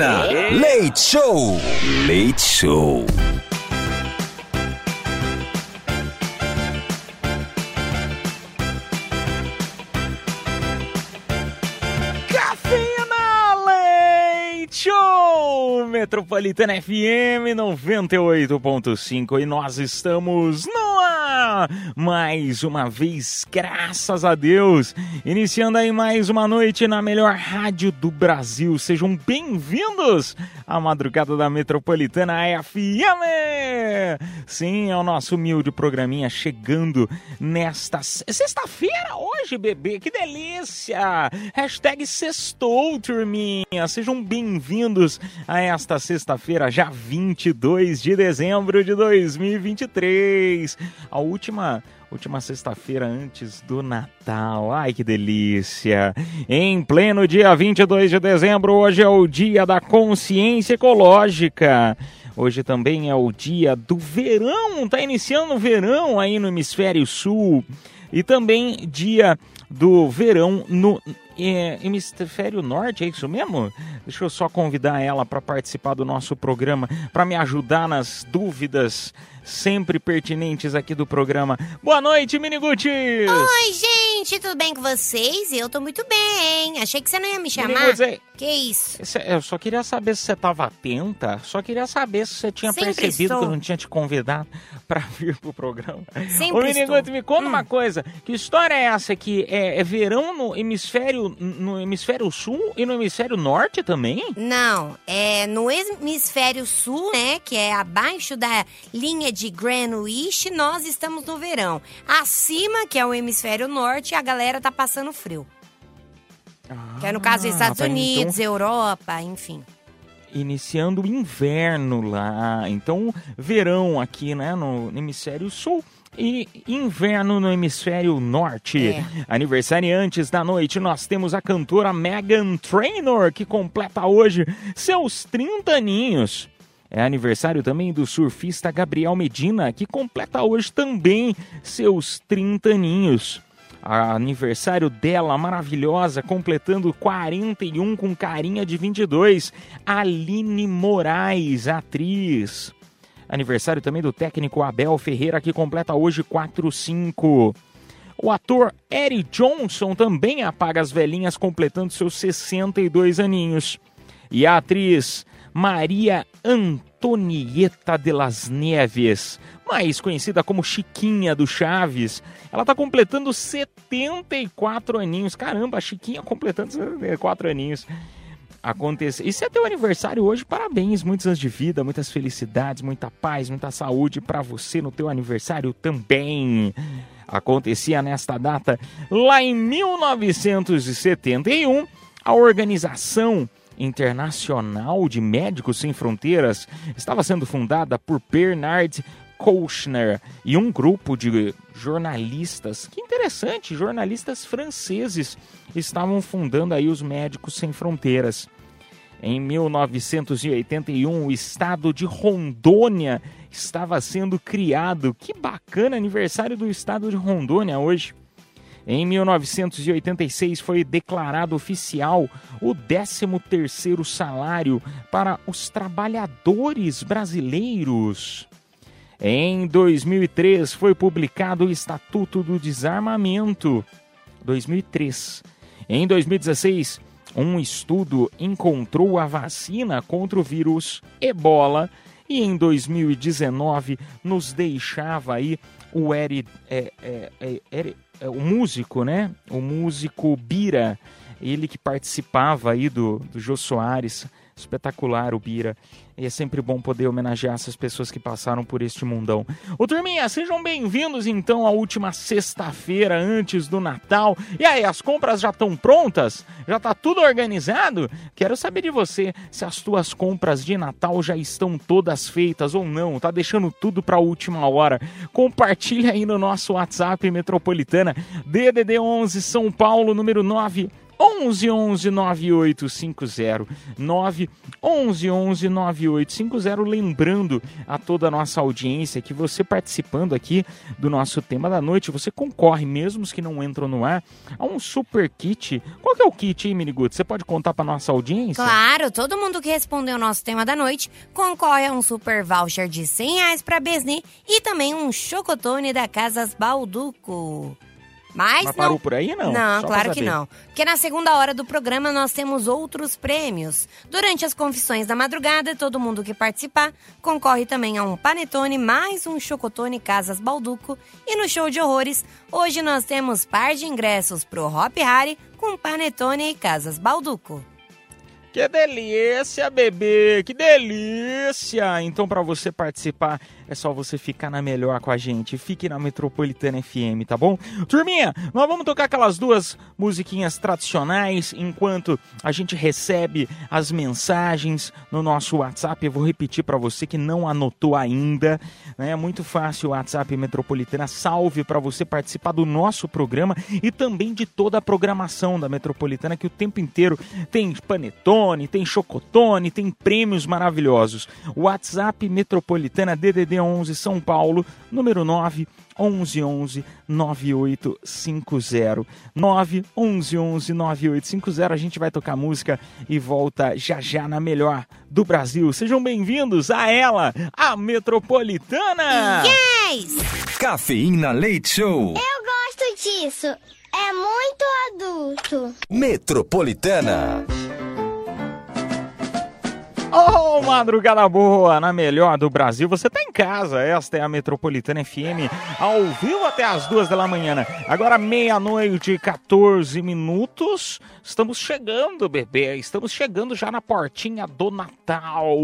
Cafeína. Leite Show. Leite Show. Metropolitana FM 98.5 e nós estamos no! Mais uma vez, graças a Deus! Iniciando aí mais uma noite na melhor rádio do Brasil. Sejam bem-vindos à madrugada da Metropolitana FM! Sim, é o nosso humilde programinha chegando nesta sexta-feira hoje, bebê. Que delícia! Hashtag sextou, turminha. Sejam bem-vindos a esta sexta-feira, já 22 de dezembro de 2023. A última última sexta-feira antes do Natal. Ai, que delícia! Em pleno dia 22 de dezembro, hoje é o dia da consciência ecológica. Hoje também é o dia do verão, tá iniciando o verão aí no hemisfério sul. E também dia do verão no é, hemisfério norte, é isso mesmo? Deixa eu só convidar ela para participar do nosso programa, para me ajudar nas dúvidas sempre pertinentes aqui do programa. Boa noite, Minigutis! Oi, gente, tudo bem com vocês? Eu tô muito bem. Achei que você não ia me chamar. Minigutis, é- Que isso? Esse- Eu só queria saber se você estava atenta, só queria saber se você tinha Sempre percebido estou. que eu não tinha te convidado para vir pro programa. Sempre Ô, Miniguti. Hum. me conta uma coisa, que história é essa aqui? É, é verão no hemisfério, no hemisfério sul e no hemisfério norte também? Não, é no hemisfério sul, né, que é abaixo da linha de Greenwich, nós estamos no verão. Acima, que é o hemisfério norte, a galera tá passando frio. Que é no caso dos Estados tá, então- Unidos, Europa, enfim. iniciando o inverno lá. Então, verão aqui, né, no hemisfério sul. E inverno no hemisfério norte. É. Aniversariantes da noite, nós temos a cantora Megan Trainor, que completa hoje seus 30 aninhos. É aniversário também do surfista Gabriel Medina, que completa hoje também seus 30 aninhos. Aniversário dela, maravilhosa, completando 41 com carinha de 22, Aline Moraes, atriz. Aniversário também do técnico Abel Ferreira, que completa hoje 45. O ator Eric Johnson também apaga as velhinhas, completando seus 62 aninhos. E a atriz Maria Antonieta de las Neves, mais conhecida como Chiquinha do Chaves, ela está completando 74 aninhos. Caramba, a Chiquinha completando 74 aninhos. Acontece. E se é teu aniversário hoje, parabéns, muitos anos de vida, muitas felicidades, muita paz, muita saúde para você no teu aniversário também. Acontecia nesta data, lá em 1971, a organização Internacional de Médicos Sem Fronteiras estava sendo fundada por Bernard Kouchner e um grupo de jornalistas, que interessante, jornalistas franceses estavam fundando aí os Médicos Sem Fronteiras. Em 1981, o estado de Rondônia estava sendo criado. Que bacana aniversário do estado de Rondônia hoje. Em 1986 foi declarado oficial o 13º salário para os trabalhadores brasileiros. Em 2003 foi publicado o Estatuto do Desarmamento. 2003. Em 2016, um estudo encontrou a vacina contra o vírus Ebola e em 2019 nos deixava aí o Eri, é, é, é, é, o músico, né? O músico Bira Ele que participava aí do, do Jô Soares, espetacular o Bira. E é sempre bom poder homenagear essas pessoas que passaram por este mundão. Ô turminha, sejam bem-vindos então à última sexta-feira antes do Natal. E aí, as compras já estão prontas? Já tá tudo organizado? Quero saber de você se as tuas compras de Natal já estão todas feitas ou não. Tá deixando tudo pra última hora. Compartilha aí no nosso WhatsApp Metropolitana DDD 11 São Paulo número 9 11 11 9850 9 11 11 9850 lembrando a toda a nossa audiência que você participando aqui do nosso tema da noite, você concorre mesmo os que não entram no ar a um super kit. Qual que é o kit, hein, Miniguto? Você pode contar pra nossa audiência? Claro, todo mundo que respondeu o nosso tema da noite concorre a um super voucher de 100 reais pra Besni e também um chocotone da Casas Balduco. Mas, Mas não... parou por aí, não? Não, Só claro que não. Porque na segunda hora do programa nós temos outros prêmios. Durante as confissões da madrugada, todo mundo que participar concorre também a um panetone mais um chocotone Casas Balduco. E no show de horrores, hoje nós temos par de ingressos pro Hop Harry com panetone e Casas Balduco. Que delícia, bebê! Que delícia! Então, para você participar, é só você ficar na melhor com a gente. Fique na Metropolitana FM, tá bom? Turminha, nós vamos tocar aquelas duas musiquinhas tradicionais enquanto a gente recebe as mensagens no nosso WhatsApp. Eu vou repetir para você que não anotou ainda, né? É muito fácil o WhatsApp Metropolitana. Salve para você participar do nosso programa e também de toda a programação da Metropolitana que o tempo inteiro tem panetone, tem chocotone, tem prêmios maravilhosos. WhatsApp Metropolitana DDD 11 São Paulo, número 9 1111 9850 91111 9850 a gente vai tocar música e volta já já na melhor do Brasil. Sejam bem-vindos a ela, a Metropolitana. Yes! Cafeína Leite Show. Eu gosto disso. É muito adulto. Metropolitana. Madrugada boa, na melhor do Brasil. Você tá em casa, esta é a Metropolitana FM, ao vivo até as duas da manhã. Agora meia-noite, 14 minutos. Estamos chegando, bebê. Estamos chegando já na portinha do Natal.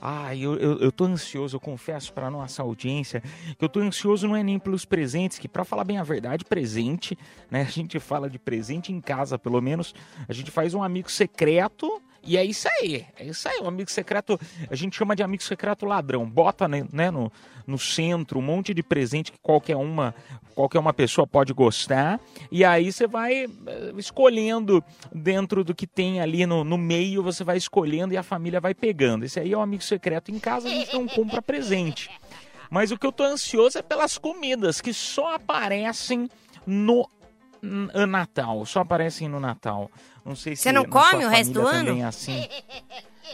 Ai, eu, eu, eu tô ansioso, eu confesso pra nossa audiência que eu tô ansioso não é nem pelos presentes, que pra falar bem a verdade, presente, né? A gente fala de presente em casa, pelo menos. A gente faz um amigo secreto. E é isso aí, é isso aí. O amigo secreto, a gente chama de amigo secreto ladrão. Bota né, né, no, no centro um monte de presente que qualquer uma, qualquer uma pessoa pode gostar. E aí você vai eh, escolhendo dentro do que tem ali no, no meio, você vai escolhendo e a família vai pegando. Esse aí é o amigo secreto. Em casa a gente não compra presente. Mas o que eu tô ansioso é pelas comidas que só aparecem no Natal. Só aparecem no Natal. Não sei se Você não come o resto do ano? é assim.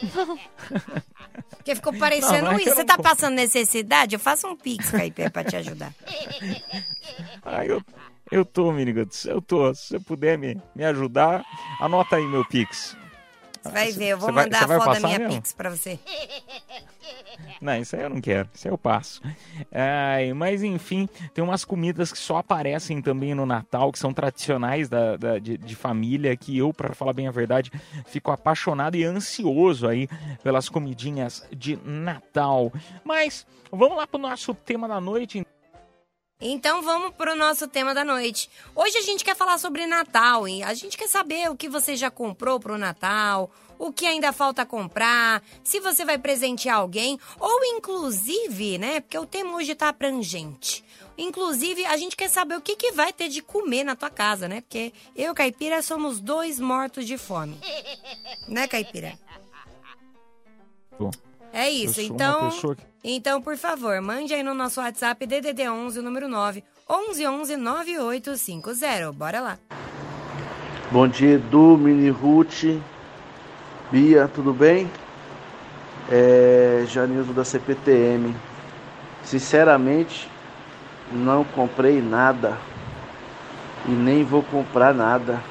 Porque ficou parecendo Não, é isso. Você tá como. passando necessidade? Eu faço um pix, Caipé, pra te ajudar. Eu, eu tô, Minigotes, eu tô. Se você puder me, me ajudar, anota aí meu Pix. Você vai ver, eu vou vai- mandar a foto da minha mesmo? pix pra você. Não, isso aí eu não quero, isso aí eu passo. Ai, mas enfim, tem umas comidas que só aparecem também no Natal, que são tradicionais da, da- de, de família, que eu, pra falar bem a verdade, fico apaixonado e ansioso aí pelas comidinhas de Natal. Mas vamos lá pro nosso tema da noite. Então vamos pro nosso tema da noite. Hoje a gente quer falar sobre Natal e a gente quer saber o que você já comprou pro Natal, o que ainda falta comprar, se você vai presentear alguém ou inclusive, né, porque o tema hoje tá abrangente. Inclusive, a gente quer saber o que, que vai ter de comer na tua casa, né? Porque eu e Caipira somos dois mortos de fome. Né, Caipira? Bom, É isso, então. que Então, por favor, mande aí no nosso WhatsApp DDD 11, o número 9, 1111 9850. Bora lá. Bom dia, Edu, Mini Ruth, Bia, tudo bem? É, Janildo da CPTM. Sinceramente, não comprei nada e nem vou comprar nada.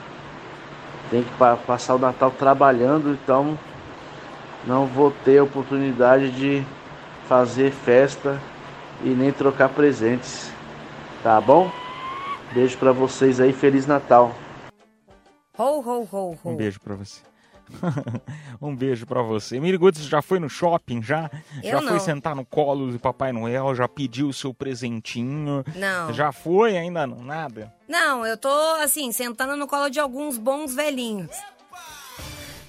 Tem que pa- passar o Natal trabalhando, então não vou ter oportunidade de fazer festa e nem trocar presentes. Tá bom? Beijo pra vocês aí, Feliz Natal. Ho, ho, ho, ho. Um beijo pra você. um beijo pra você. Mirigudes já foi no shopping, já? Eu já não. foi sentar no colo do Papai Noel, já pediu o seu presentinho? Não. Já foi? Ainda não? Nada? Não, eu tô, assim, sentando no colo de alguns bons velhinhos.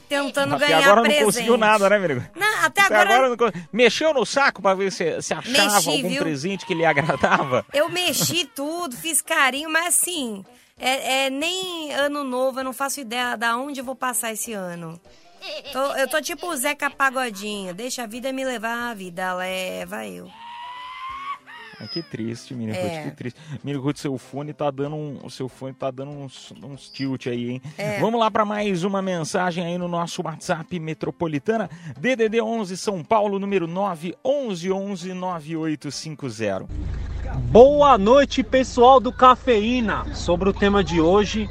Tentando Até ganhar agora presente. não conseguiu nada, né, Mirigo? Não, até Até agora, agora não Mexeu no saco pra ver se, se achava Mexi, algum viu? presente que lhe agradava? eu mexi tudo, fiz carinho, mas assim, é, é nem ano novo, eu não faço ideia da onde eu vou passar esse ano. Tô- eu tô tipo o Zeca Pagodinho, deixa a vida me levar, a vida leva eu. Ai, que triste, Mirigo, É. que triste. Mirigo, seu fone tá dando um, o seu fone tá dando uns, uns tilt aí, hein? É. Vamos lá para mais uma mensagem aí no nosso WhatsApp Metropolitana, DDD 11 São Paulo, número 9 11 11 9850. Boa noite, pessoal do Cafeína. Sobre o tema de hoje,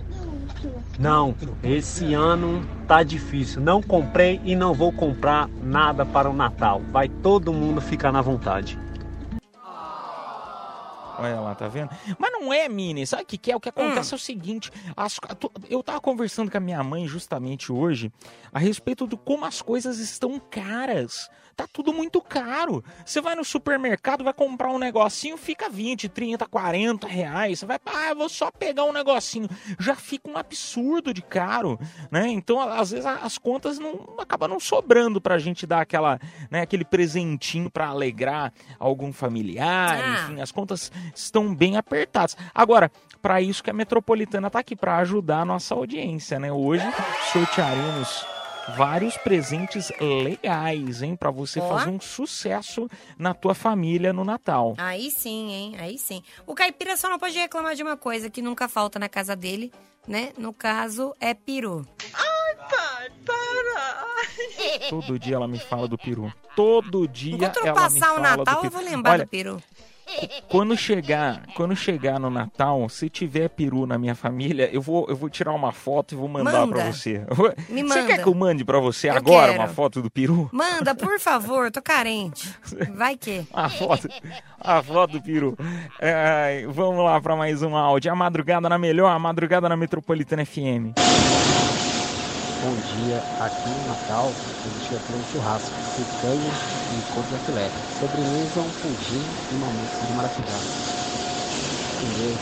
não, esse ano tá difícil. Não comprei e não vou comprar nada para o Natal. Vai todo mundo ficar na vontade. Olha lá, tá vendo? Mas não é, Mini. Sabe o que, que é? O que acontece é o seguinte: as- eu tava conversando com a minha mãe justamente hoje a respeito do como as coisas estão caras. Tá tudo muito caro. Você vai no supermercado, vai comprar um negocinho, fica 20, 30, 40 reais. Você vai, ah, eu vou só pegar um negocinho. Já fica um absurdo de caro, né? Então, às vezes, as contas não acabam não sobrando pra gente dar aquela, né, aquele presentinho pra alegrar algum familiar, Ah. enfim, as contas estão bem apertadas. Agora, para isso que a Metropolitana tá aqui para ajudar a nossa audiência, né? Hoje sortearemos vários presentes legais, hein, para você fazer um sucesso na tua família no Natal. Aí sim, hein? Aí sim. O caipira só não pode reclamar de uma coisa que nunca falta na casa dele, né? No caso, é peru. Todo dia ela me fala do peru. Todo dia Enquanto eu ela me passar o fala do Natal, eu vou lembrar Olha, do peru. Quando chegar, quando chegar no Natal, se tiver peru na minha família, eu vou, eu vou tirar uma foto e vou mandar Manda. pra você. Me Você manda. quer que eu mande pra você Eu agora quero. uma foto do peru? Manda, por favor, tô carente. Vai que. A foto, a foto do peru. É, vamos lá pra mais um áudio. A madrugada na melhor, a madrugada na Metropolitana FM. Bom dia, aqui no Natal a gente vai fazer um churrasco, picanha e couve de filé. Sobremesa um pudim e uma mousse de maracujá. Um beijo,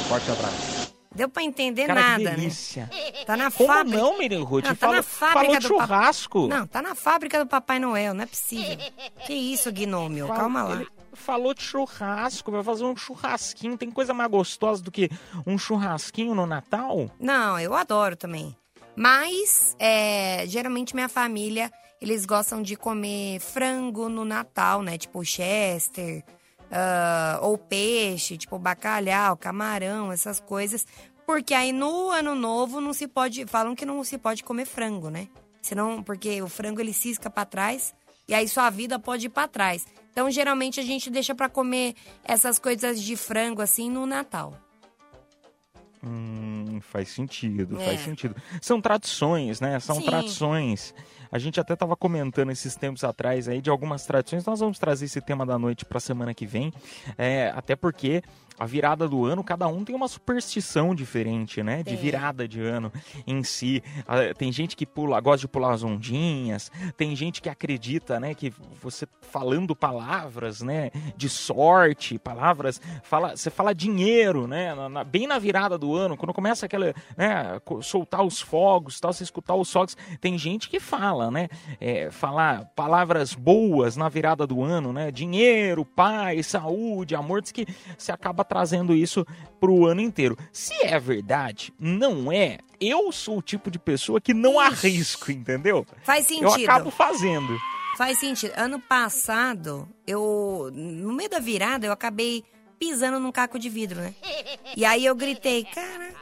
um forte abraço. Deu pra entender Cara, nada, que né? delícia. Tá na Como fábrica. não, Miriam Ruth? Não, tá falou, na fábrica falou do churrasco. Não, tá na fábrica do Papai Noel, não é possível. Que isso, Gnômio? Fala- Calma lá. ele falou de churrasco, vai fazer um churrasquinho. Tem coisa mais gostosa do que um churrasquinho no Natal? Não, eu adoro também. Mas, é, geralmente minha família, eles gostam de comer frango no Natal, né? Tipo chester, ah, ou peixe, tipo bacalhau, camarão, essas coisas. Porque aí no ano novo não se pode, falam que não se pode comer frango, né? Senão, porque o frango ele cisca pra trás e aí sua vida pode ir pra trás. Então, geralmente a gente deixa pra comer essas coisas de frango assim no Natal. Hum, faz sentido, É. faz sentido. São tradições, né? São Sim. tradições. A gente até estava comentando esses tempos atrás aí de algumas tradições. Nós vamos trazer esse tema da noite para semana que vem. É, até porque a virada do ano, cada um tem uma superstição diferente, né? De virada de ano em si. Ah, Tem gente que pula, gosta de pular as ondinhas. Tem gente que acredita, né? Que você falando palavras, né? De sorte, palavras. Fala, você fala dinheiro, né? na- na- bem na virada do ano, quando começa aquela, né? Soltar os fogos, tal, você escutar os fogos. Tem gente que fala, né? É, falar palavras boas na virada do ano, né? Dinheiro, paz, saúde, amor. Diz que você acaba trazendo isso pro ano inteiro. Se é verdade, não é. Eu sou o tipo de pessoa que não arrisco, entendeu? Faz Eu sentido. acabo fazendo. Faz sentido. Ano passado, eu. No meio da virada, eu acabei pisando num caco de vidro, né? E aí eu gritei, cara.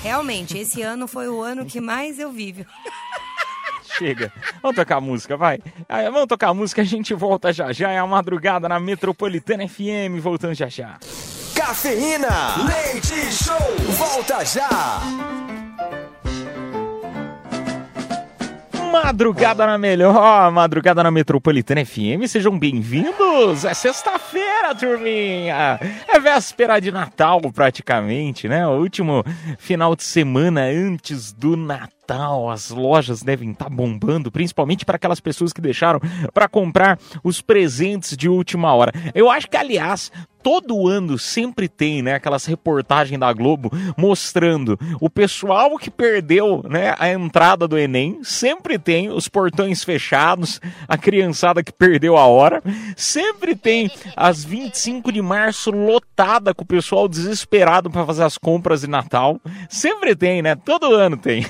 Realmente, esse ano foi o ano que mais eu vivo. Chega. Vamos tocar a música, vai. Vamos tocar a música, a gente volta já já. É a madrugada na Metropolitana FM, voltando já já. Cafeína. Leite Show. Volta já. Madrugada na melhor, madrugada na Metropolitana FM, sejam bem-vindos! É sexta-feira, turminha! É véspera de Natal, praticamente, né? O último final de semana antes do Natal. As lojas devem estar bombando, principalmente para aquelas pessoas que deixaram para comprar os presentes de última hora. Eu acho que, aliás, todo ano sempre tem, né, aquelas reportagens da Globo mostrando o pessoal que perdeu, né, a entrada do Enem, sempre tem os portões fechados, a criançada que perdeu a hora, sempre tem as 25 de março lotada com o pessoal desesperado para fazer as compras de Natal. Sempre tem, né? Todo ano tem.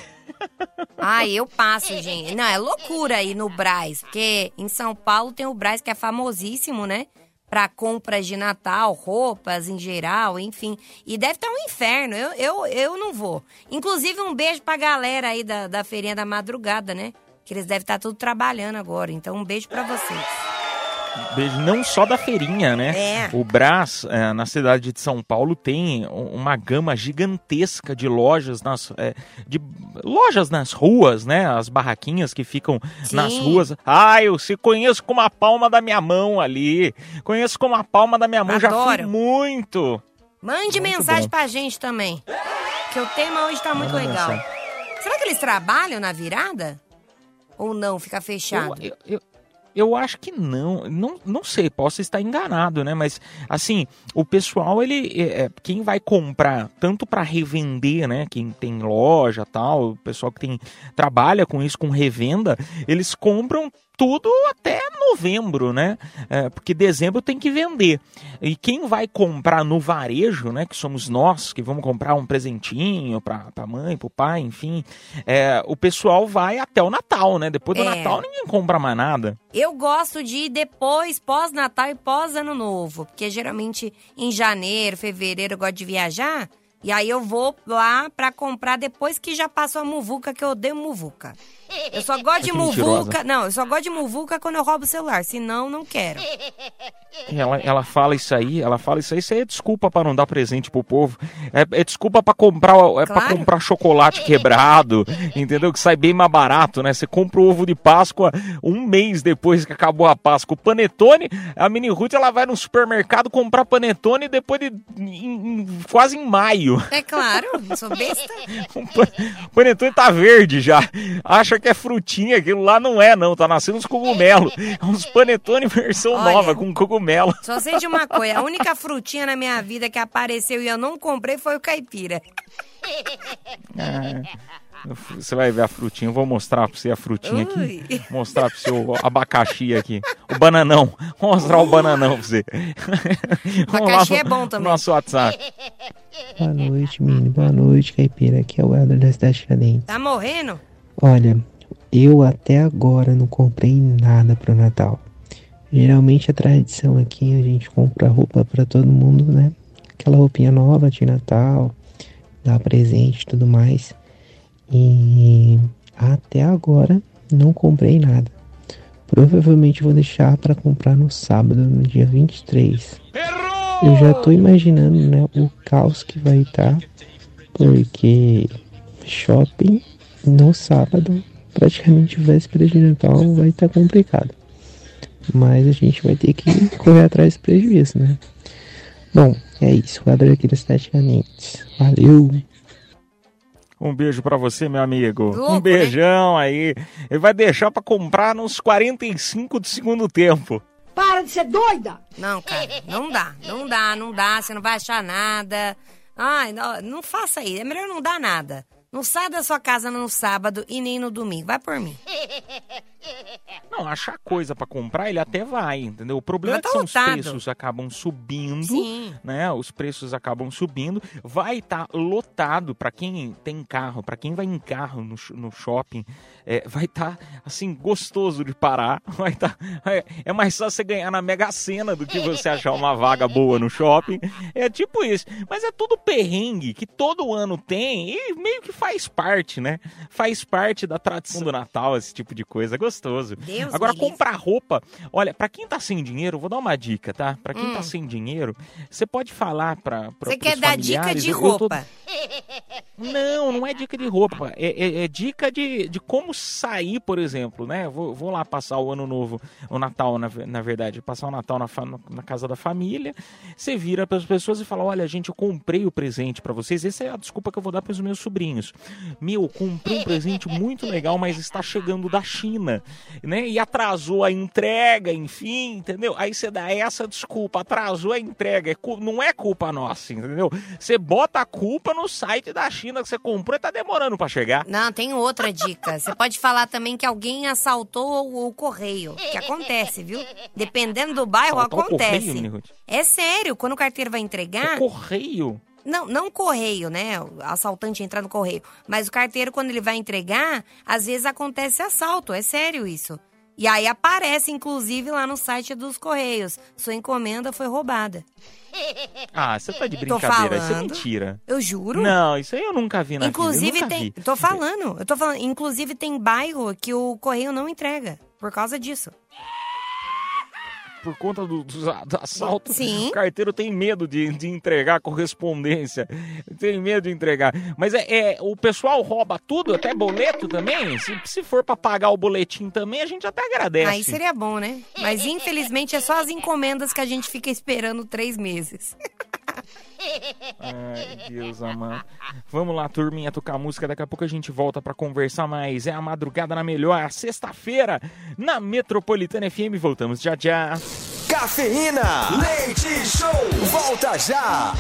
Ai, eu passo, gente. Não, é loucura aí no Braz, porque em São Paulo tem o Braz que é famosíssimo, né? Pra compras de Natal, roupas em geral, enfim. E deve estar um inferno. Eu, eu, eu não vou. Inclusive, um beijo pra galera aí da, da feirinha da madrugada, né? Que eles devem estar tudo trabalhando agora. Então, um beijo pra vocês. Não só da feirinha, né? É. O Brás, é, na cidade de São Paulo, tem um- uma gama gigantesca de lojas nas, é, de lojas nas ruas, né? As barraquinhas que ficam Sim. nas ruas. Ah, eu se conheço como a palma da minha mão ali. Conheço como a palma da minha mão, já fui Adoro. muito. Mande Muito mensagem bom. pra gente também. Que o tema hoje tá muito legal. Será que eles trabalham na virada? Ou não? Fica fechado? Eu, eu, eu, eu acho que não. não. Não sei, posso estar enganado, né? Mas, assim, o pessoal, ele. é, é, quem vai comprar, tanto para revender, né? Quem tem loja tal, o pessoal que tem trabalha com isso, com revenda, eles compram tudo até novembro, né? É, porque dezembro tem que vender. E quem vai comprar no varejo, né? Que somos nós, que vamos comprar um presentinho para a mãe, para o pai, enfim. é, o pessoal vai até o Natal, né? Depois do É. Natal ninguém compra mais nada. Eu gosto de ir depois, pós-Natal e pós-Ano Novo. Porque geralmente em janeiro, fevereiro eu gosto de viajar. E aí eu vou lá pra comprar depois que já passou a muvuca, que eu odeio muvuca. Eu só gosto de muvuca. Não, eu só gosto de muvuca quando eu roubo o celular. Senão, não quero. Ela, ela fala isso aí, ela fala isso aí, isso aí é desculpa pra não dar presente pro povo. É, é desculpa pra comprar, é Claro. comprar chocolate quebrado, entendeu? Que sai bem mais barato, né? Você compra o ovo de Páscoa um mês depois que acabou a Páscoa. O panetone, a mini Ruth, ela vai no supermercado comprar panetone depois de em- em- quase em maio. É claro, sou besta. O panetone tá verde já. Acha que é frutinha, aquilo lá não é não, tá nascendo uns cogumelos. É uns panetone versão Olha. nova com cogumelo. Só sei de uma coisa, a única frutinha na minha vida que apareceu e eu não comprei foi o caipira. É. Você vai ver a frutinha, eu vou mostrar pra você a frutinha aqui. Ui. Mostrar pro seu abacaxi aqui. O bananão. Vou mostrar o bananão pra você. Abacaxi no- é bom também. Nosso WhatsApp. Boa noite, Mini. Boa noite, Caipira. Aqui é o Helder da Cidade Tiradentes. Tá morrendo? Olha, eu até agora não comprei nada pro Natal. Geralmente a tradição aqui a gente compra roupa pra todo mundo, né? Aquela roupinha nova de Natal, dar presente e tudo mais. E até agora não comprei nada. Provavelmente vou deixar pra comprar no sábado, no dia 23. Eu já tô imaginando, né, o caos que vai estar, porque shopping no sábado, praticamente véspera de Natal, vai estar complicado. Mas a gente vai ter que correr atrás do prejuízo, né? Bom, é isso. O Adler aqui da Cidade Canentes. Valeu! Um beijo pra você, meu amigo. Louco, um né? beijão aí. Ele vai deixar pra comprar nos 45 do segundo tempo. Para de ser doida! Não, cara, não dá, não dá, não dá, você não vai achar nada. Ai, não, não faça isso, é melhor não dar nada. Não sai da sua casa no sábado e nem no domingo, vai por mim. Não, achar coisa pra comprar, ele até vai, entendeu? O problema Mas é que tá são os preços acabam subindo, Sim. né? Os preços acabam subindo, vai estar lotado pra quem tem carro, pra quem vai em carro no, no shopping, é, vai estar assim gostoso de parar, vai tá, é, é mais fácil você ganhar na Mega Sena do que você achar uma vaga boa no shopping. É tipo isso, mas é tudo perrengue que todo ano tem e meio que faz parte, né? Faz parte da tradição do Natal esse tipo de coisa, gostoso. Deus Agora, livre. comprar roupa, olha, pra quem tá sem dinheiro, vou dar uma dica, tá? Pra quem Hum. tá sem dinheiro, você pode falar pra, pra Você quer dar dica de eu tô- roupa? Não, não é dica de roupa. É, é- é dica de, de como sair, por exemplo, né? Vou, vou lá passar o ano novo, o Natal, na, na verdade, passar o Natal na, na casa da família. Você vira para as pessoas e fala: Olha, gente, eu comprei o presente para vocês. Essa é a desculpa que eu vou dar para os meus sobrinhos. Meu, comprei um presente muito legal, mas está chegando da China, né? E atrasou a entrega, enfim, entendeu? Aí você dá essa desculpa, atrasou a entrega. É não é culpa nossa, entendeu? Você bota a culpa no site da China que você comprou e tá demorando para chegar. Não, tem outra dica. Você pode falar também que alguém assaltou o, o correio. Que acontece, viu? Dependendo do bairro, Assaltar o acontece. correio, é sério, quando o carteiro vai entregar. Correio? Não, não correio, né? O assaltante entrar no correio. Mas o carteiro, quando ele vai entregar, às vezes acontece assalto. É sério isso. E aí aparece, inclusive, lá no site dos Correios. Sua encomenda foi roubada. Ah, você tá de brincadeira, isso é mentira. Eu juro. Não, isso aí eu nunca vi na Inclusive vida. tem. vi. Tô falando, eu tô falando. Inclusive tem bairro que o correio não entrega. Por causa disso. Por conta do, dos a- do assalto, Sim. o carteiro tem medo de, de entregar a correspondência. Tem medo de entregar. Mas é, é, o pessoal rouba tudo, até boleto também. Se, se for pra pagar o boletim também, a gente até agradece. Aí seria bom, né? Mas infelizmente é só as encomendas que a gente fica esperando três meses. Ai, Deus amado. Vamos lá, turminha, tocar música. Daqui a pouco a gente volta pra conversar mais. É a madrugada na melhor, a sexta-feira, na Metropolitana FM. Voltamos já já. Cafeína, leite show, volta já.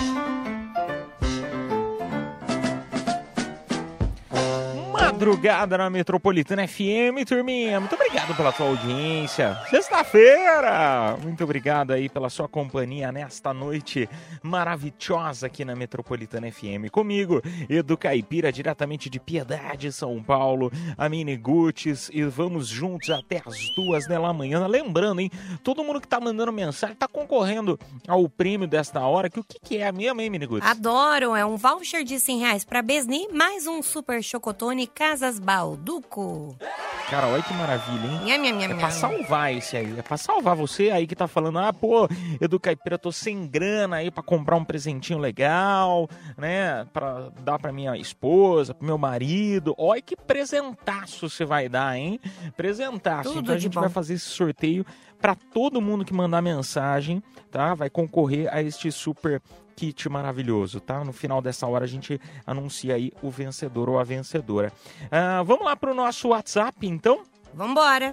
Madrugada na Metropolitana FM, turminha. Muito obrigado pela tua audiência. Sexta-feira! Muito obrigado aí pela sua companhia nesta noite maravilhosa aqui na Metropolitana FM. Comigo, Edu Caipira, diretamente de Piedade, São Paulo, a Mini Guts, e vamos juntos até as duas da manhã. Lembrando, hein? Todo mundo que tá mandando mensagem tá concorrendo ao prêmio desta hora, que o que, que é mesmo, hein, Mini Guts? Adoro, é um voucher de 100 reais pra Besni, mais um super chocotone Casas Balduco. Cara, olha que maravilha, hein? Nham, nham, nham, É pra salvar esse aí. É pra salvar você aí que tá falando, ah, pô, Edu Caipira, tô sem grana aí pra comprar um presentinho legal, né? Pra dar pra minha esposa, pro meu marido. Olha que presentaço você vai dar, hein? Presentaço. Tudo então a gente bom. vai fazer esse sorteio pra todo mundo que mandar mensagem, tá? Vai concorrer a este super kit maravilhoso, tá? No final dessa hora a gente anuncia aí o vencedor ou a vencedora. Ah, vamos lá pro nosso WhatsApp, então? Vambora.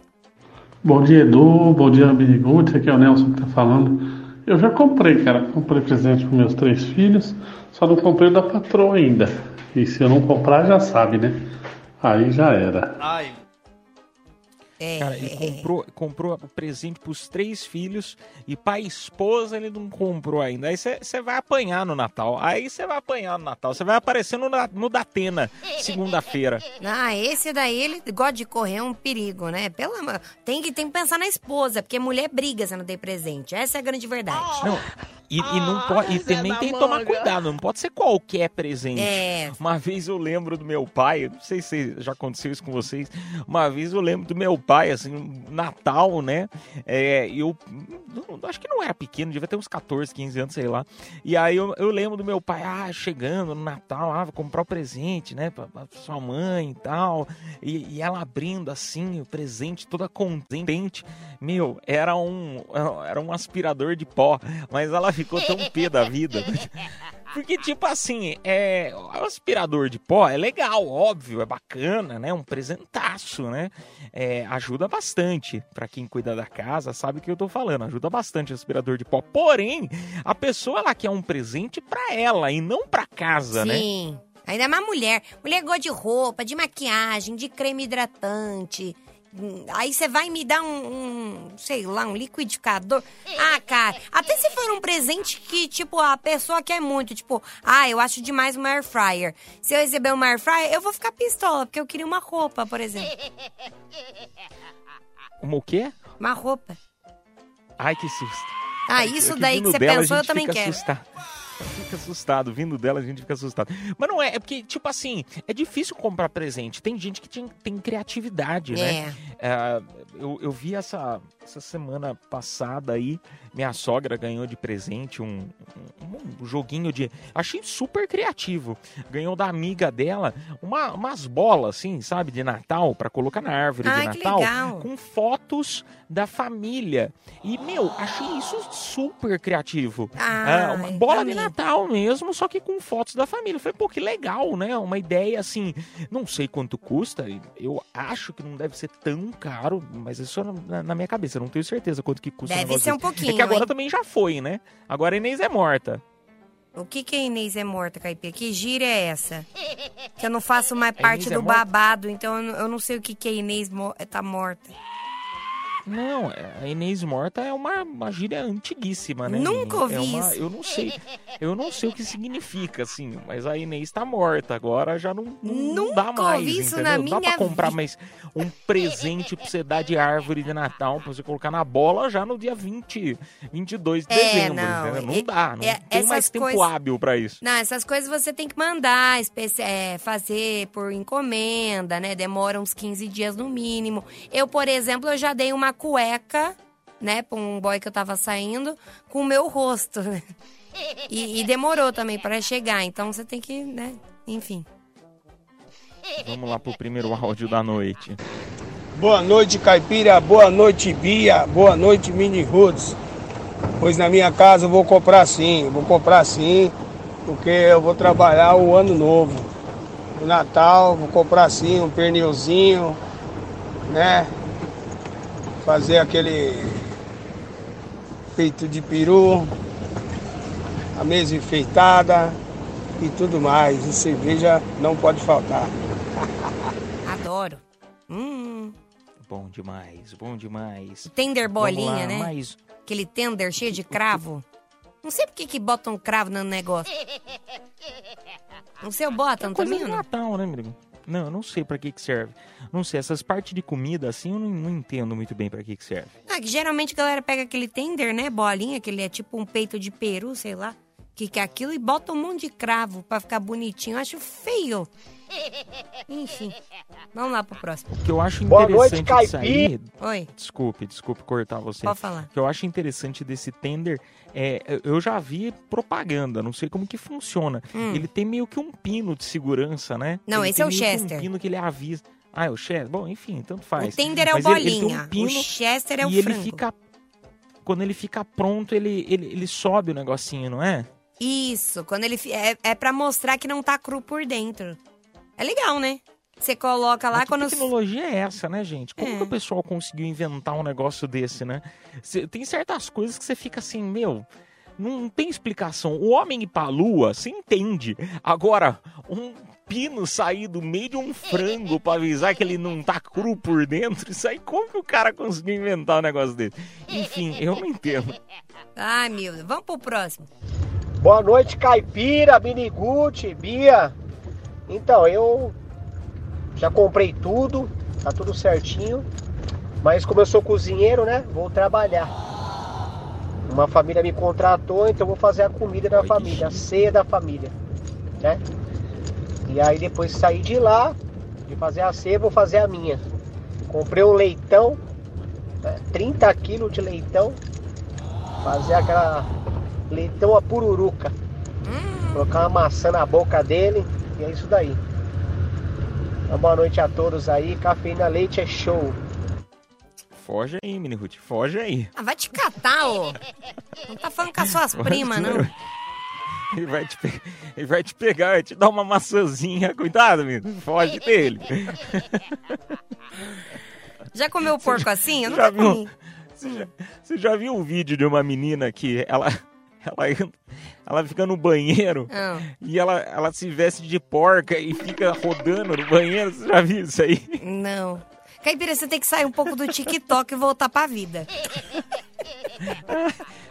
Bom dia, Edu. Bom dia, Biriguts. Aqui é o Nelson que tá falando. Eu já comprei, cara. Comprei presente para meus três filhos, só não comprei o da patroa ainda. E se eu não comprar, já sabe, né? Aí já era. Ai, É, Cara, ele comprou, comprou presente pros três filhos e pra esposa ele não comprou ainda. Aí você vai apanhar no Natal. Aí você vai apanhar no Natal. Você vai aparecer no, no Datena, segunda-feira. Ah, esse daí, ele gosta de correr, é um perigo, né? Pelo amor... Tem que, tem que pensar na esposa, porque mulher briga se não tem presente. Essa é a grande verdade. Não, e, e não pode, e também tem que tomar cuidado, não pode ser qualquer presente. É. Uma vez eu lembro do meu pai, não sei se já aconteceu isso com vocês, uma vez eu lembro do meu pai, assim, Natal, né? É, e eu não- acho que não era pequeno, devia ter uns 14, 15 anos, sei lá. E aí eu, eu lembro do meu pai, ah, chegando no Natal, ah, vou comprar o presente, né, pra, pra sua mãe e tal. E, e ela abrindo assim o presente, toda contente. Meu, era um, era um aspirador de pó, mas ela ficou tão pé da vida. Porque, tipo assim, é, o aspirador de pó é legal, óbvio, é bacana, né? Um presentaço, né? É, ajuda bastante. Pra quem cuida da casa, sabe o que eu tô falando. Ajuda bastante o aspirador de pó. Porém, a pessoa, ela quer um presente pra ela e não pra casa, né? Sim. Ainda mais mulher. Mulher gosta de roupa, de maquiagem, de creme hidratante. Aí você vai me dar um, um, sei lá, um liquidificador. Ah, cara, até se for um presente que, tipo, a pessoa quer muito, tipo, ah, eu acho demais uma air fryer. Se eu receber uma air fryer, eu vou ficar pistola, porque eu queria uma roupa, por exemplo. Uma o quê? Uma roupa. Ai, que susto. Ah, isso É daí que você dela, pensou, eu também quero. Assustado. Fica assustado, vindo dela a gente fica assustado. Mas não é, é porque, tipo assim, é difícil comprar presente. Tem gente que tem, tem criatividade, né? É, eu, eu vi essa, essa semana passada aí, minha sogra ganhou de presente um, um, um joguinho de. Achei super criativo. Ganhou da amiga dela uma, umas bolas, assim, sabe, de Natal, pra colocar na árvore Ai, de que Natal, com fotos da família. E, meu, achei isso super criativo. Ai, Ah, uma bola amei. de Natal mesmo, só que com fotos da família. Eu falei, pô, que legal, né? Uma ideia assim, não sei quanto custa, eu acho que não deve ser tão caro, mas isso na, na minha cabeça, eu não tenho certeza quanto que custa. Deve ser um pouquinho, É que agora hein? também já foi, né? Agora a Inês é morta. O que que a Inês é morta, Caipira? Que gira é essa? Que eu não faço mais parte é do morta? babado, então eu não, eu não sei o que que a Inês mo- tá morta. Não, a Inês morta é uma, uma gíria antiguíssima, né? Nunca É ouvi uma- isso. Eu não sei. Eu não sei o que significa, assim, mas a Inês tá morta. Agora já não, não, dá mais. ouvi isso entendeu? na Dá pra minha comprar vida. mais um presente pra você dar de árvore de Natal, pra você colocar na bola já no dia 20, 22 de É, dezembro. não, entendeu? Não é- dá. Não é- tem mais tempo coisas- hábil pra isso. Não, essas coisas você tem que mandar, especi- é, fazer por encomenda, né? Demora uns 15 dias no mínimo. Eu, por exemplo, eu já dei uma cueca, né, pra um boy que eu tava saindo, com o meu rosto. né? E, e demorou também para chegar, então você tem que, né, enfim. Vamos lá pro primeiro áudio da noite. Boa noite, Caipira. Boa noite, Bia. Boa noite, Mini Roots. Pois na minha casa eu vou comprar sim, vou comprar sim, porque eu vou trabalhar o ano novo. O Natal, vou comprar sim um pernilzinho, né? Fazer aquele peito de peru, a mesa enfeitada e tudo mais. E cerveja não pode faltar. Adoro. Hum, Bom demais, bom demais. tender bolinha, lá, né? mais- Aquele tender cheio de cravo. Não sei por que que botam cravo no negócio. O seu botam Coisa também não? Natal, né, amigo? Não, eu não sei pra que que serve. Não sei, essas partes de comida assim eu não, não entendo muito bem pra que que serve. Ah, que geralmente a galera pega aquele tender, né? Bolinha, que ele é tipo um peito de peru, sei lá. Que que é aquilo e bota um monte de cravo pra ficar bonitinho. Eu acho feio. Enfim. Vamos lá pro próximo. O que eu acho Boa noite, interessante disso aí... Oi. Desculpe, desculpe cortar você. Pode falar. O que eu acho interessante desse tender é... Eu já vi propaganda, não sei como que funciona. Hum. Ele tem meio que um pino de segurança, né? Não, Ele esse é o Chester. um pino que ele avisa... Ah, é o Chester? Bom, enfim, tanto faz. O tender é o Mas ele- ele bolinha. um pino o Chester é o e frango. ele fica... Quando ele fica pronto, ele, ele, ele sobe o negocinho, não é? Isso, quando ele é, é para mostrar que não tá cru por dentro. É legal, né? Você coloca lá Mas que quando tecnologia é essa, né, gente? Como É. que o pessoal conseguiu inventar um negócio desse, né? Cê- tem certas coisas que você fica assim, meu, não tem explicação. O homem ir pra lua, você entende. Agora, um pino sair do meio de um frango pra avisar que ele não tá cru por dentro, isso aí, como que o cara conseguiu inventar um negócio desse? Enfim, eu não entendo. Ai, meu Deus. Vamos pro próximo. Boa noite, Caipira, Miniguti, Bia. Então, eu já comprei tudo, tá tudo certinho. Mas como eu sou cozinheiro, né? Vou trabalhar. Uma família me contratou, então vou fazer a comida da família, a ceia da família, né? E aí depois sair de lá, de fazer a ceia, vou fazer a minha. Comprei um leitão, né, 30 quilos de leitão, fazer aquela leitão a pururuca. Colocar uma maçã na boca dele e é isso daí. Então, boa noite a todos aí. Cafeína Leite é show. Foge aí, Mini Ruth, foge aí. Ah, vai te catar, ô. Não tá falando com as suas primas, não. Ele vai, te pe- ele vai te pegar, vai te dar uma maçãzinha. Cuidado, menino. Foge dele. Já comeu porco assim? Eu já nunca viu? comi. Você já, você já viu o vídeo de uma menina que ela, ela, ela fica no banheiro Ah. e ela, ela se veste de porca e fica rodando no banheiro? Você já viu isso aí? Não. Caipira, você tem que sair um pouco do TikTok e voltar pra vida.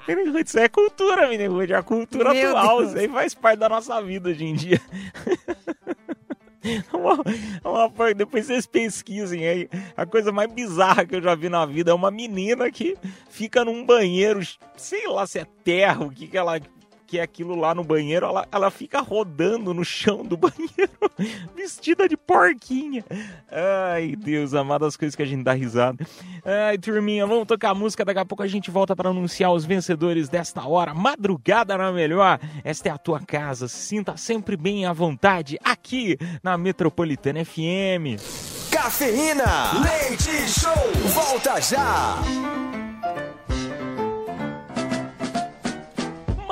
Ruth, Isso é cultura, menino é a cultura Meu atual. Deus. Isso aí faz parte da nossa vida hoje em dia. Uma- uma- depois vocês pesquisem aí. A coisa mais bizarra que eu já vi na vida é uma menina que fica num banheiro, sei lá se é terra, o que, que ela que é aquilo lá no banheiro, ela, ela fica rodando no chão do banheiro, vestida de porquinha. Ai, Deus amado, as coisas que a gente dá risada. Ai, turminha, vamos tocar música, daqui a pouco a gente volta para anunciar os vencedores desta hora. Madrugada na melhor, esta é a tua casa, sinta sempre bem à vontade aqui na Metropolitana FM. Cafeína, leite show, volta já.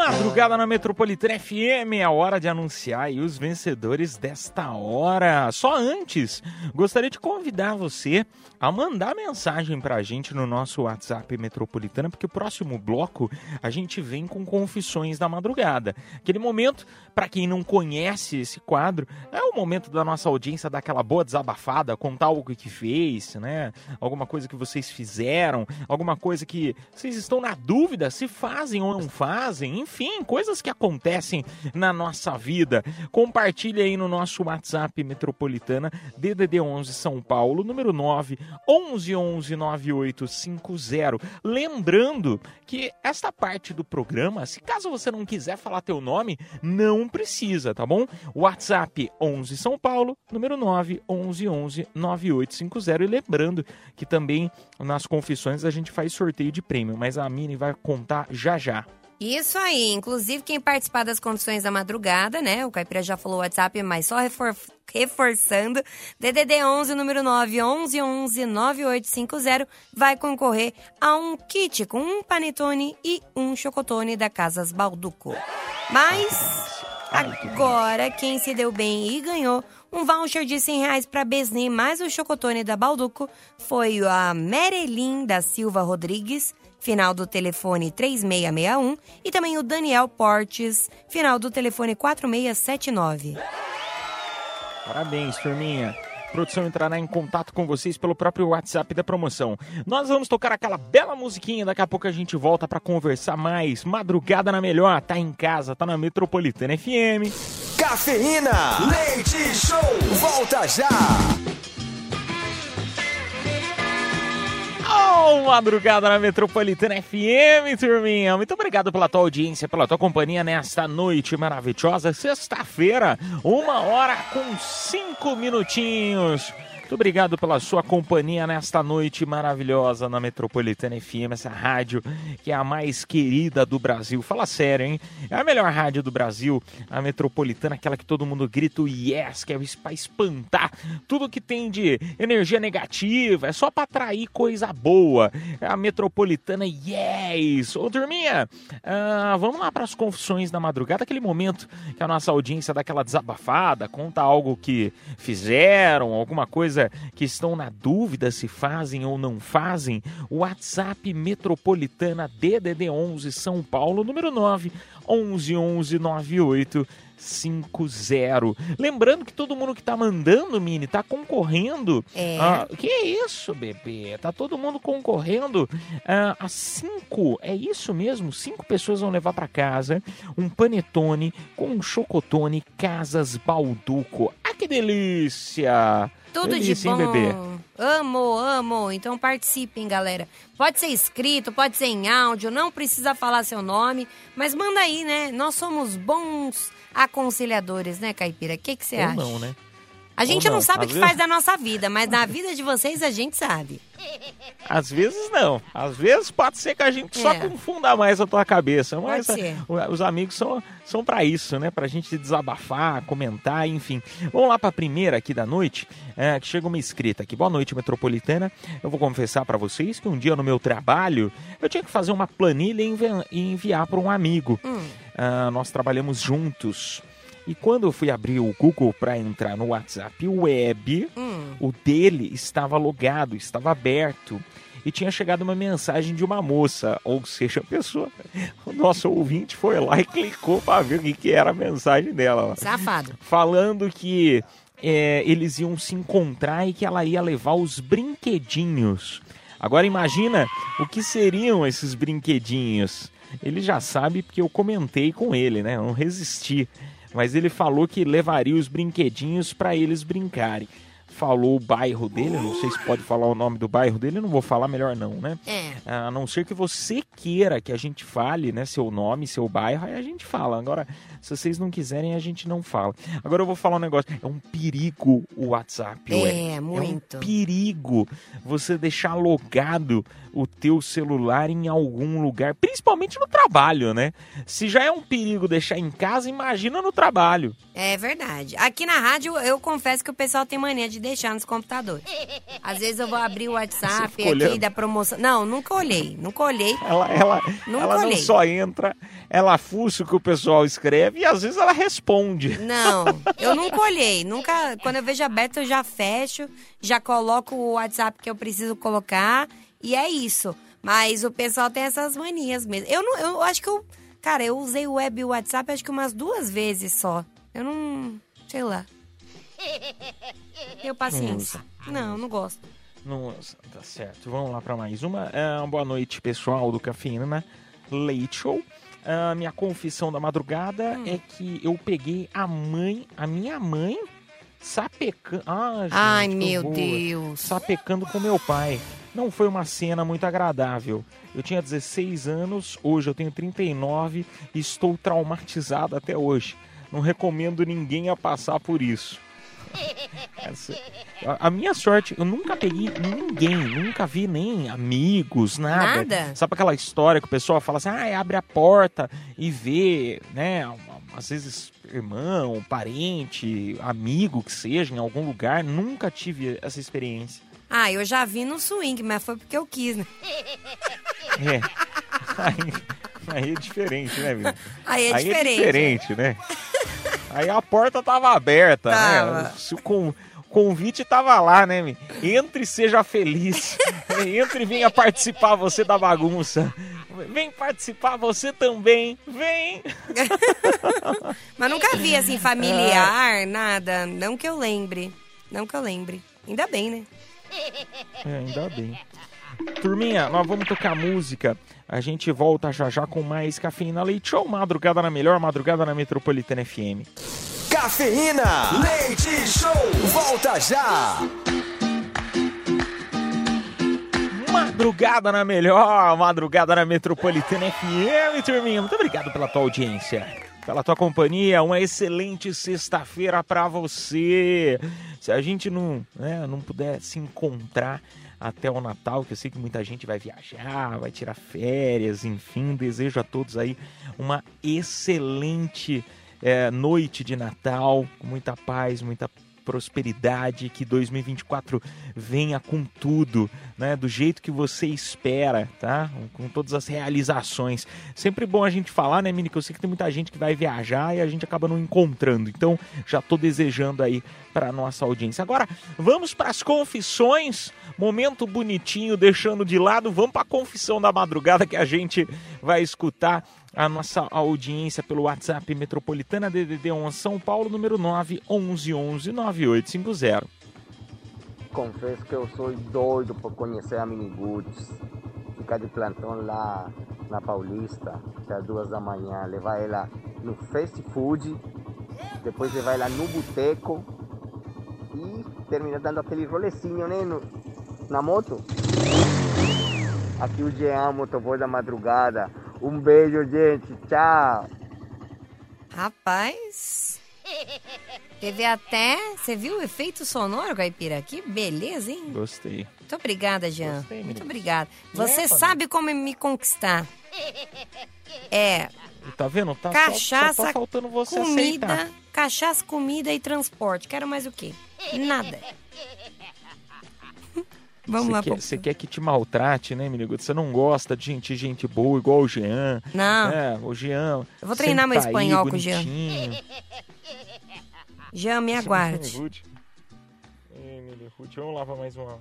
Madrugada na Metropolitana FM, é hora de anunciar os vencedores desta hora. Só antes, gostaria de convidar você a mandar mensagem pra gente no nosso WhatsApp Metropolitana, porque o próximo bloco a gente vem com confissões da madrugada. Aquele momento, para quem não conhece esse quadro, é o momento da nossa audiência dar aquela boa desabafada, contar algo que fez, né? Alguma coisa que vocês fizeram, alguma coisa que vocês estão na dúvida se fazem ou não fazem, enfim, coisas que acontecem na nossa vida. Compartilhe aí no nosso WhatsApp Metropolitana DDD 11 São Paulo, número 9 1111 9850. Lembrando que esta parte do programa, se caso você não quiser falar teu nome, não precisa, tá bom? WhatsApp 11 São Paulo, número 9 1111 9850. E lembrando que também nas confissões a gente faz sorteio de prêmio, mas a Mini vai contar já já. Isso aí, inclusive quem participar das condições da madrugada, né? O Caipira já falou o WhatsApp, mas só refor- reforçando, DDD 11, número 9, 11 11 9850, vai concorrer a um kit com um panetone e um chocotone da Casas Balduco. Mas agora quem se deu bem e ganhou um voucher de 100 reais para Besni mais o chocotone da Balduco foi a Merelin da Silva Rodrigues, final do telefone 3661, e também o Daniel Portes, final do telefone 4679. Parabéns, turminha. A produção entrará em contato com vocês pelo próprio WhatsApp da promoção. Nós vamos tocar aquela bela musiquinha, daqui a pouco a gente volta para conversar mais. Madrugada na melhor, tá em casa, tá na Metropolitana FM. Cafeína, leite show, volta já. Oh, madrugada na Metropolitana FM, turminha. Muito obrigado pela tua audiência, pela tua companhia nesta noite maravilhosa. Sexta-feira, uma hora com cinco minutinhos. Muito obrigado pela sua companhia nesta noite maravilhosa na Metropolitana FM, essa rádio que é a mais querida do Brasil. Fala sério, hein? É a melhor rádio do Brasil, a Metropolitana, aquela que todo mundo grita yes, que é para espantar tudo que tem de energia negativa, é só para atrair coisa boa. É a Metropolitana Yes! Ô, turminha, ah, vamos lá para as confissões da madrugada, aquele momento que a nossa audiência dá aquela desabafada, conta algo que fizeram, alguma coisa que estão na dúvida se fazem ou não fazem. WhatsApp Metropolitana DDD 11 São Paulo, número 9 11 11 98 50. Lembrando que todo mundo que tá mandando, Mini, tá concorrendo. É. Ah, que isso, bebê? Tá todo mundo concorrendo ah, a cinco. É isso mesmo? Cinco pessoas vão levar para casa um panetone com um chocotone Casas Balduco. Ah, que delícia! Tudo delícia, de hein, bom. bebê? Amo, amo. Então participem, galera. Pode ser escrito, pode ser em áudio, não precisa falar seu nome, mas manda aí, né? Nós somos bons aconselhadores, né, Caipira? O que que você Ou acha? não, né? A gente não, não. sabe o que vezes- faz da nossa vida, mas na vida de vocês a gente sabe. Às vezes não. Às vezes pode ser que a gente só É. confunda mais a tua cabeça. Mas a- os amigos são, são para isso, né? Pra gente desabafar, comentar, enfim. Vamos lá pra primeira aqui da noite, é, que chega uma escrita aqui. Boa noite, Metropolitana. Eu vou confessar pra vocês que um dia no meu trabalho eu tinha que fazer uma planilha e envi- e enviar para um amigo. Ah, nós trabalhamos juntos. E quando eu fui abrir o Google para entrar no WhatsApp Web, o dele estava logado, estava aberto. E tinha chegado uma mensagem de uma moça, ou seja, a pessoa, o nosso ouvinte foi lá e clicou para ver o que, que era a mensagem dela. Safado. Falando que é, eles iam se encontrar e que ela ia levar os brinquedinhos. Agora imagina o que seriam esses brinquedinhos. Ele já sabe porque eu comentei com ele, né? Eu não resisti. Mas ele falou que levaria os brinquedinhos para eles brincarem. falou o bairro dele, eu não sei se pode falar o nome do bairro dele, eu não vou falar melhor não, né? É. A não ser que você queira que a gente fale, né, seu nome, seu bairro, aí a gente fala. Agora, se vocês não quiserem, a gente não fala. Agora eu vou falar um negócio, é um perigo o WhatsApp, É, ué. muito. É um perigo você deixar logado o teu celular em algum lugar, principalmente no trabalho, né? Se já é um perigo deixar em casa, imagina no trabalho. É verdade. Aqui na rádio, eu confesso que o pessoal tem mania de deixar nos computadores. Às vezes eu vou abrir o WhatsApp aqui olhando? da promoção. Não, nunca olhei. Nunca olhei. Ela, ela, Nunca ela não olhei. só entra, ela fuça o que o pessoal escreve e às vezes ela responde. Não, eu nunca olhei. Nunca. Quando eu vejo aberto, eu já fecho, já coloco o WhatsApp que eu preciso colocar. E é isso. Mas o pessoal tem essas manias mesmo. Eu não, eu acho que eu. Cara, eu usei o web e o WhatsApp acho que umas duas vezes só. Eu não. Sei lá. Tenho paciência. Não, não gosto. Nossa, tá certo. Vamos lá para mais uma. É, uma boa noite, pessoal do Cafeína Leite Show. A minha confissão da madrugada Hum. é que eu peguei a mãe, a minha mãe, sapecando. Ah, Ai, meu horror. Deus. Sapecando com meu pai. Não foi uma cena muito agradável. Eu tinha 16 anos, hoje eu tenho 39 e estou traumatizado até hoje. Não recomendo ninguém a passar por isso. Essa- a, a minha sorte, eu nunca peguei ninguém, nunca vi nem amigos, nada. Nada? Sabe aquela história que o pessoal fala assim, ah, abre a porta e vê, né, às vezes irmão, parente, amigo que seja, em algum lugar. Nunca tive essa experiência. Ah, eu já vi no swing, mas foi porque eu quis, né? É. Aí, aí é diferente, né, meu? Aí é diferente, diferente, né? Aí a porta tava aberta, Tava. né? Se o con- convite tava lá, né, meu? Entre e seja feliz. Entre e venha participar você da bagunça. Vem participar você também. Vem! Mas nunca vi, assim, É. familiar, nada. Não que eu lembre. Não que eu lembre. Ainda bem, né? É, ainda bem. Turminha, nós vamos tocar música. A gente volta já já com mais Cafeína Leite Show. Madrugada na melhor, madrugada na Metropolitana FM. Cafeína, leite show, volta já. Madrugada na melhor, madrugada na Metropolitana FM, turminha. Muito obrigado pela tua audiência, pela tua companhia. Uma excelente sexta-feira pra você. Se a gente não, né, não puder se encontrar até o Natal, que eu sei que muita gente vai viajar, vai tirar férias, enfim, desejo a todos aí uma excelente eh, noite de Natal, com muita paz, muita prosperidade, que 2024 venha com tudo, né? Do jeito que você espera, tá? Com todas as realizações. Sempre bom a gente falar, né, Mini? Que eu sei que tem muita gente que vai viajar e a gente acaba não encontrando. Então, já tô desejando aí para nossa audiência. Agora, vamos para as confissões. Momento bonitinho, deixando de lado. Vamos para a confissão da madrugada que a gente vai escutar a nossa audiência pelo WhatsApp Metropolitana DDD 1 São Paulo, número 9 11 11 9850. Confesso que eu sou doido por conhecer a Miniguts. Ficar de plantão lá na Paulista, até as duas da manhã. Levar ela no fast food, depois levar ela no boteco e terminar dando aquele rolecinho, né? no- na moto. Aqui o Jean, motoboy da madrugada. Um beijo, gente. Tchau. Rapaz. Teve até. Você viu o efeito sonoro, Caipira? Que beleza, hein? Gostei. Muito obrigada, Jean. Gostei, Muito menino. obrigada. É, Você Fábio? sabe como me conquistar. É, Tá vendo? Tá só- só, cachaça, tá faltando você comida, aceitar. cachaça, comida e transporte. Quero mais o quê? Nada. Vamos Você lá, quer, você quer que te maltrate, né, menino? Você não gosta de gente, gente boa igual o Jean. Não. É, o Jean. Eu vou treinar meu tá aí, espanhol com o Jean. Jean, me aguarde. Ruth. Emily, Ruth, vamos lá pra mais uma.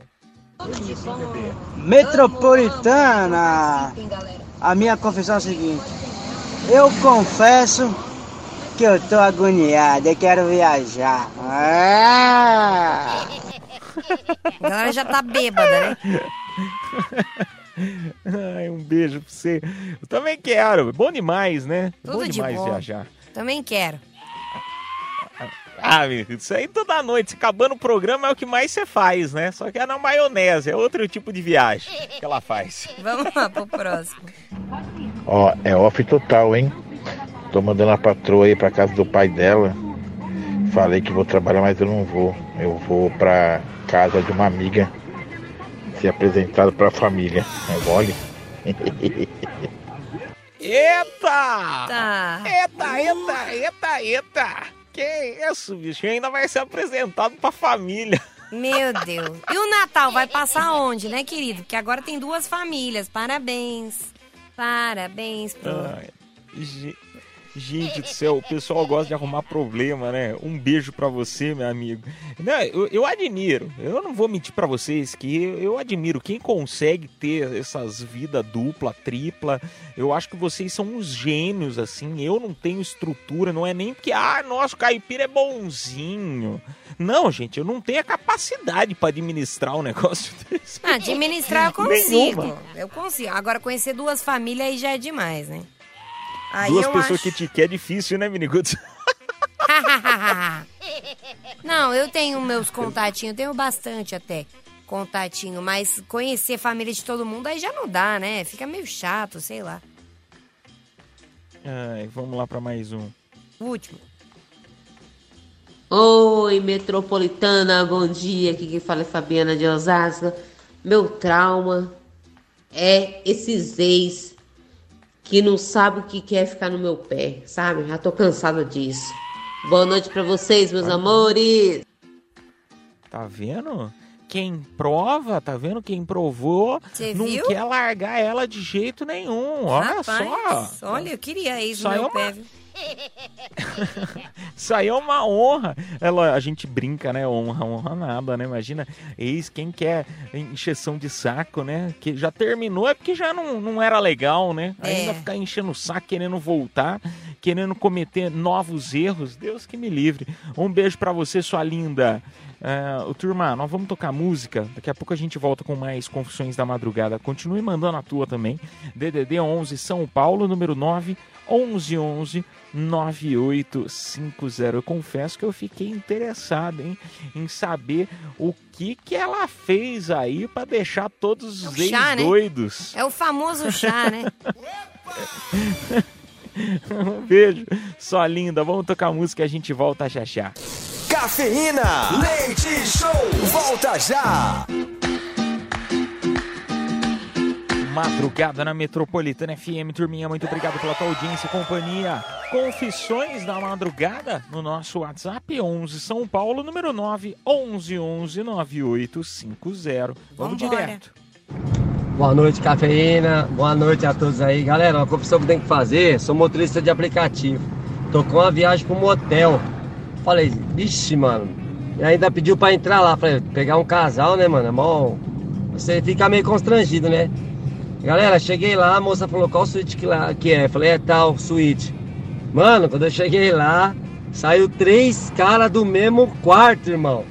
Metropolitana. A minha confissão é a seguinte: eu confesso que eu tô agoniado, eu quero viajar. Ah! A galera já tá bêbada, né? Ai, um beijo pra você. Eu também quero. Bom demais, né? Tudo bom de demais bom. viajar. Também quero. Ah, meu, isso aí toda noite, acabando o programa é o que mais você faz, né? Só que é na maionese, é outro tipo de viagem que ela faz. Vamos lá pro próximo. Ó, é off total, hein? Tô mandando a patroa aí pra casa do pai dela. Falei que vou trabalhar, mas eu não vou. Eu vou pra casa de uma amiga ser apresentado pra família. É mole? Eita! Tá. Eita, eita, eita, eita! Que isso, bicho? Ainda vai ser apresentado pra família. Meu Deus. E o Natal vai passar onde, né, querido? Porque agora tem duas famílias. Parabéns. Parabéns pro... Ai, ge- gente do céu, o pessoal gosta de arrumar problema, né? Um beijo pra você, meu amigo. Não, eu, eu admiro, eu não vou mentir pra vocês que eu, eu admiro quem consegue ter essas vidas dupla, tripla. Eu acho que vocês são uns gênios, assim. Eu não tenho estrutura, não é nem porque, ah, nosso caipira é bonzinho. Não, gente, eu não tenho a capacidade pra administrar um negócio desse. Administrar eu consigo. Nenhuma. Eu consigo. Agora, conhecer duas famílias aí já é demais, né? Aí Duas eu pessoas acho... que te quer é difícil, né, Miniguts? Não, eu tenho meus contatinhos, eu tenho bastante até contatinho, mas conhecer a família de todo mundo aí já não dá, né? Fica meio chato, sei lá. Ai, vamos lá pra mais um. O último. Oi, metropolitana, bom dia. Aqui quem fala é Fabiana de Osasco. Meu trauma é esses ex que não sabem o que quer ficar no meu pé, sabe? Já tô cansada disso. Boa noite pra vocês, meus amores. Tá vendo? Quem prova, tá vendo? Quem provou, Cê não viu? quer largar ela de jeito nenhum. Olha Rapaz, só. Olha, eu queria isso no aí meu é uma- pé? Isso aí é uma honra. Ela, a gente brinca, né? Honra, honra nada, né? Imagina, ex, quem quer encheção de saco, né? Que já terminou é porque já não, não era legal, né? Ainda É. ficar enchendo o saco, querendo voltar, querendo cometer novos erros. Deus que me livre. Um beijo pra você, sua linda. É, ô, turma, nós vamos tocar música. Daqui a pouco a gente volta com mais Confissões da Madrugada. Continue mandando a tua também. DDD 11 São Paulo, número 9 1111 9850. Eu confesso que eu fiquei interessado hein, em saber o que que ela fez aí pra deixar todos os É chá, né? ex-doidos. É o famoso chá, né? um beijo, sua linda. Vamos tocar música e a gente volta já já. Cafeína, leite show, volta já. Madrugada na Metropolitana FM, turminha, muito obrigado pela tua audiência e companhia. Confissões da madrugada no nosso WhatsApp 11 São Paulo, número 9 1111 9850. Vamos Vambora. direto. Boa noite, cafeína. Boa noite a todos aí. Galera, uma confissão que tem que fazer. Sou motorista de aplicativo. Tô com uma viagem pro motel. Falei, vixe, mano. E ainda pediu pra entrar lá. Falei, pegar um casal, né, mano? É mó... Você fica meio constrangido, né? Galera, cheguei lá, a moça falou qual suíte que, lá, que é. Falei, é tal, suíte. Mano, quando eu cheguei lá, saiu três caras do mesmo quarto, irmão.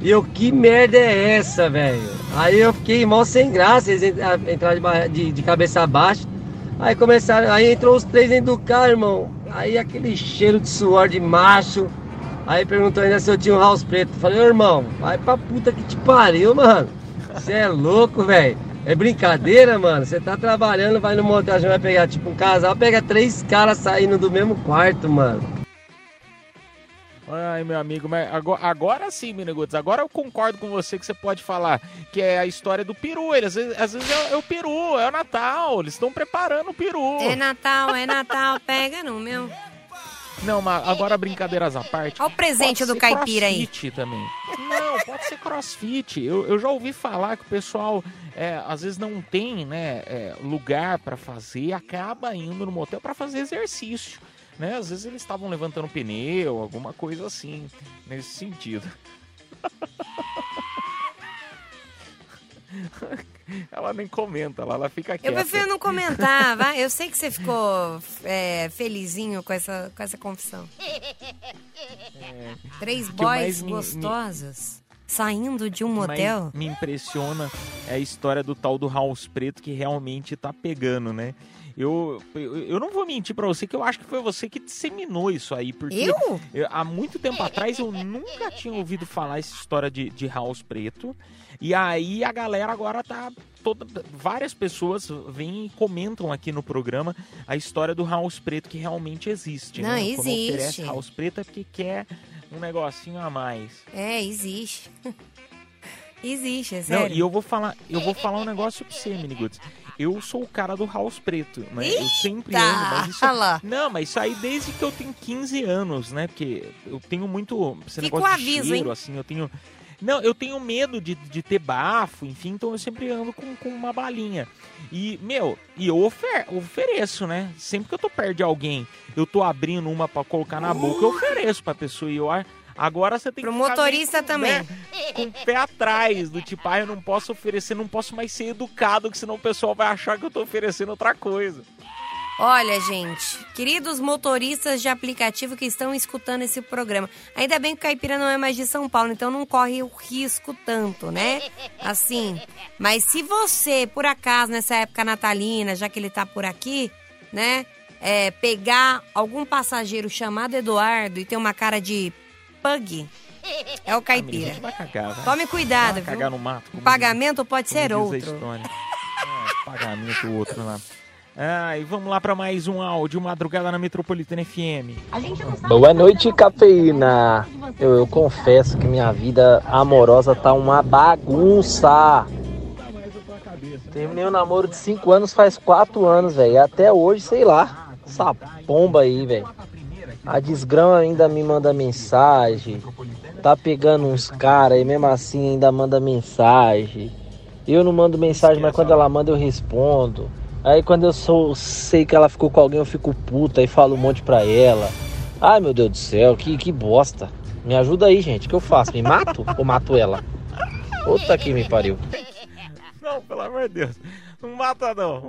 E eu, que merda é essa, velho? Aí eu fiquei mó sem graça, eles entra- entraram de, de, de cabeça baixa. Aí começaram, aí entrou os três dentro do carro, irmão. Aí aquele cheiro de suor de macho. Aí perguntou ainda se eu tinha um house preto. Falei, ô irmão, vai pra puta que te pariu, mano. Você é louco, velho. É brincadeira, mano. Você tá trabalhando, vai no motel, vai pegar tipo um casal, pega três caras saindo do mesmo quarto, mano. Ai, meu amigo, mas agora, agora sim, Mineguts, agora eu concordo com você que você pode falar que é a história do peru. Ele, às vezes, às vezes é, é o peru, é o Natal, eles estão preparando o peru. É Natal, é Natal, pega no meu. Não, mas agora brincadeiras à parte. Olha o presente do caipira aí. também. Não, pode ser crossfit. Eu, eu já ouvi falar que o pessoal é, às vezes não tem né, é, lugar pra fazer e acaba indo no motel pra fazer exercício. Né? Às vezes eles estavam levantando pneu, alguma coisa assim, nesse sentido. Ela nem comenta, ela, ela fica Eu quieta. prefiro não comentar, vai. Eu sei que você ficou é, felizinho com essa, com essa confissão. Três que mais boys me- gostosos saindo de um motel. me impressiona é a história do tal do House Preto que realmente tá pegando, né? Eu, eu, eu não vou mentir pra você que eu acho que foi você que disseminou isso aí. Porque Eu? há muito tempo atrás eu nunca tinha ouvido falar essa história de, de House Preto. E aí a galera agora tá. Toda, várias pessoas vêm e comentam aqui no programa a história do House Preto que realmente existe. Não, né? Quando existe. oferece House Preto é porque quer um negocinho a mais. É, existe. existe, é Não, sério. e eu vou falar, eu vou falar um negócio pra você, Miniguts. Eu sou o cara do House Preto, né? eu sempre Eita! ando, mas isso. Olha lá. Não, mas isso aí desde que eu tenho 15 anos, né? Porque eu tenho muito. Esse Fica negócio o de aviso, cheiro, hein? assim, eu tenho. Não, eu tenho medo de, de ter bafo, enfim, então eu sempre ando com, com uma balinha. E, meu, e eu ofer ofereço, né? Sempre que eu tô perto de alguém, eu tô abrindo uma pra colocar na boca, eu ofereço pra pessoa. E eu acho. Agora você tem Pro que ficar motorista meio, também. né, com o pé atrás, do tipo, ah, eu não posso oferecer, não posso mais ser educado, que senão o pessoal vai achar que eu tô oferecendo outra coisa. Olha, gente, queridos motoristas de aplicativo que estão escutando esse programa, ainda bem que o Caipira não é mais de São Paulo, então não corre o risco tanto, né? Assim, mas se você, por acaso, nessa época natalina, já que ele tá por aqui, né, é, pegar algum passageiro chamado Eduardo e ter uma cara de pug, é o Caipira. vai cagar, vai. Tome cuidado, Vai viu? no mato. O pagamento pode ser outro. É, pagamento outro lá. Ah, e vamos lá pra mais um áudio, Madrugada na Metropolitana FM. Boa noite, cafeína. Eu, eu confesso que minha vida amorosa tá uma bagunça. Terminei um namoro de 5 anos faz 4 anos, velho. Até hoje, sei lá. Essa pomba aí, velho. A desgrama ainda me manda mensagem. Tá pegando uns caras e mesmo assim ainda manda mensagem. Eu não mando mensagem, mas quando ela manda eu respondo. Aí quando eu sou, sei que ela ficou com alguém, eu fico puta e falo um monte pra ela. Ai meu Deus do céu, que, que bosta. Me ajuda aí, gente. O que eu faço? Me mato ou mato ela? Puta que me pariu. Não, pelo amor de Deus. Não mata, não.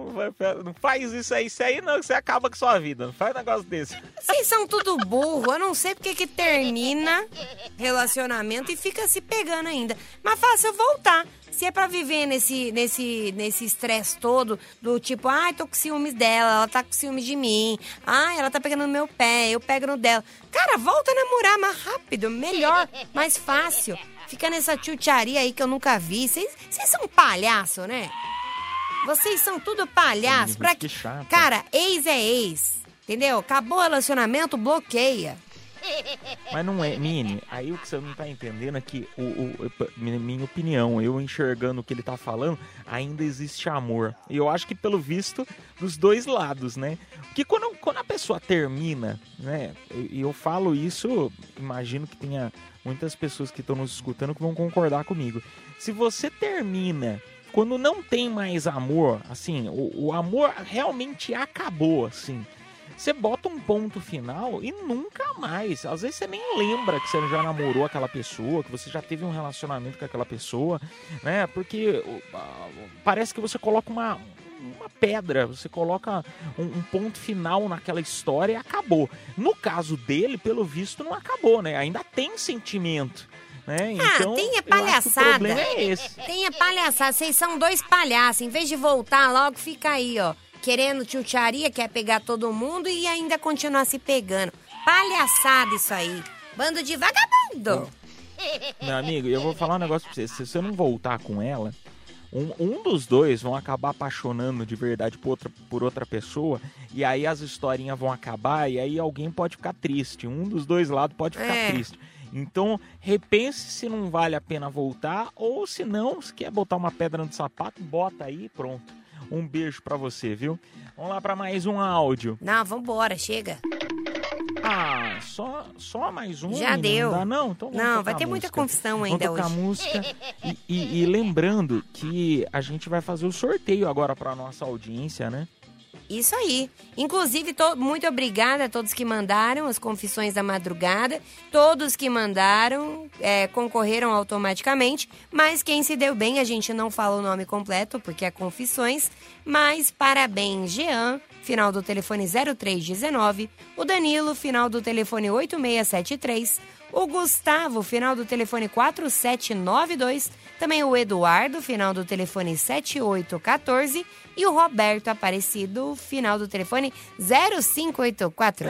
Não faz isso aí. Isso aí não, que você acaba com sua vida. Não faz negócio desse. Vocês são tudo burro. Eu não sei porque que termina relacionamento e fica se pegando ainda. Mas fácil voltar. Se é pra viver nesse nesse nesse estresse todo do tipo, ai, tô com ciúmes dela, ela tá com ciúmes de mim. Ai, ela tá pegando no meu pé, eu pego no dela. Cara, volta a namorar mais rápido, melhor, mais fácil. Fica nessa tchutcharia aí que eu nunca vi. Vocês são palhaço, né? Vocês são tudo palhaço. Pra Que chato. Cara, ex é ex. Entendeu? Acabou o relacionamento, bloqueia. Mas não é, Mini, aí o que você não tá entendendo é que, o, o- minha opinião, eu enxergando o que ele tá falando, ainda existe amor. E eu acho que pelo visto, dos dois lados, né? Porque quando, quando a pessoa termina, né? E eu, falo isso, imagino que tenha muitas pessoas que estão nos escutando que vão concordar comigo. Se você termina quando não tem mais amor, assim, o, o amor realmente acabou, assim. Você bota um ponto final e nunca mais. Às vezes você nem lembra que você já namorou aquela pessoa, que você já teve um relacionamento com aquela pessoa, né? Porque parece que você coloca uma, uma pedra, você coloca um, um ponto final naquela história e acabou. No caso dele, pelo visto, não acabou, né? Ainda tem sentimento. Né? Então, ah, tem é acho que o palhaçada. problema é esse. Tem é palhaçada. Vocês são dois palhaços. Em vez de voltar logo, fica aí, ó. Querendo tchutcharia, quer pegar todo mundo e ainda continuar se pegando. Palhaçada isso aí. Bando de vagabundo. Meu amigo, eu vou falar um negócio pra você. Se você não voltar com ela, um, um dos dois vão acabar apaixonando de verdade por outra, por outra pessoa. E aí as historinhas vão acabar e aí alguém pode ficar triste. Um dos dois lados pode ficar É. triste. Então, repense se não vale a pena voltar ou se não, se quer botar uma pedra no sapato, bota aí e pronto. Um beijo pra você, viu? Vamos lá pra mais um áudio. Não, vambora, chega. Ah, só, só mais um? Já menina? deu. Não, dá, não? Então vamos Não, vai ter muita confusão Vamos ainda tocar hoje. música. E, e- e lembrando que a gente vai fazer o sorteio agora pra nossa audiência, né? Isso aí. Inclusive, to- muito obrigada a todos que mandaram as confissões da madrugada. Todos que mandaram é, concorreram automaticamente. Mas quem se deu bem, a gente não fala o nome completo, porque é confissões. Mas parabéns, Jean, final do telefone 0319. O Danilo, final do telefone 8673. O Gustavo, final do telefone 4792. Também o Eduardo, final do telefone 7814. E o Roberto Aparecido, final do telefone 0584.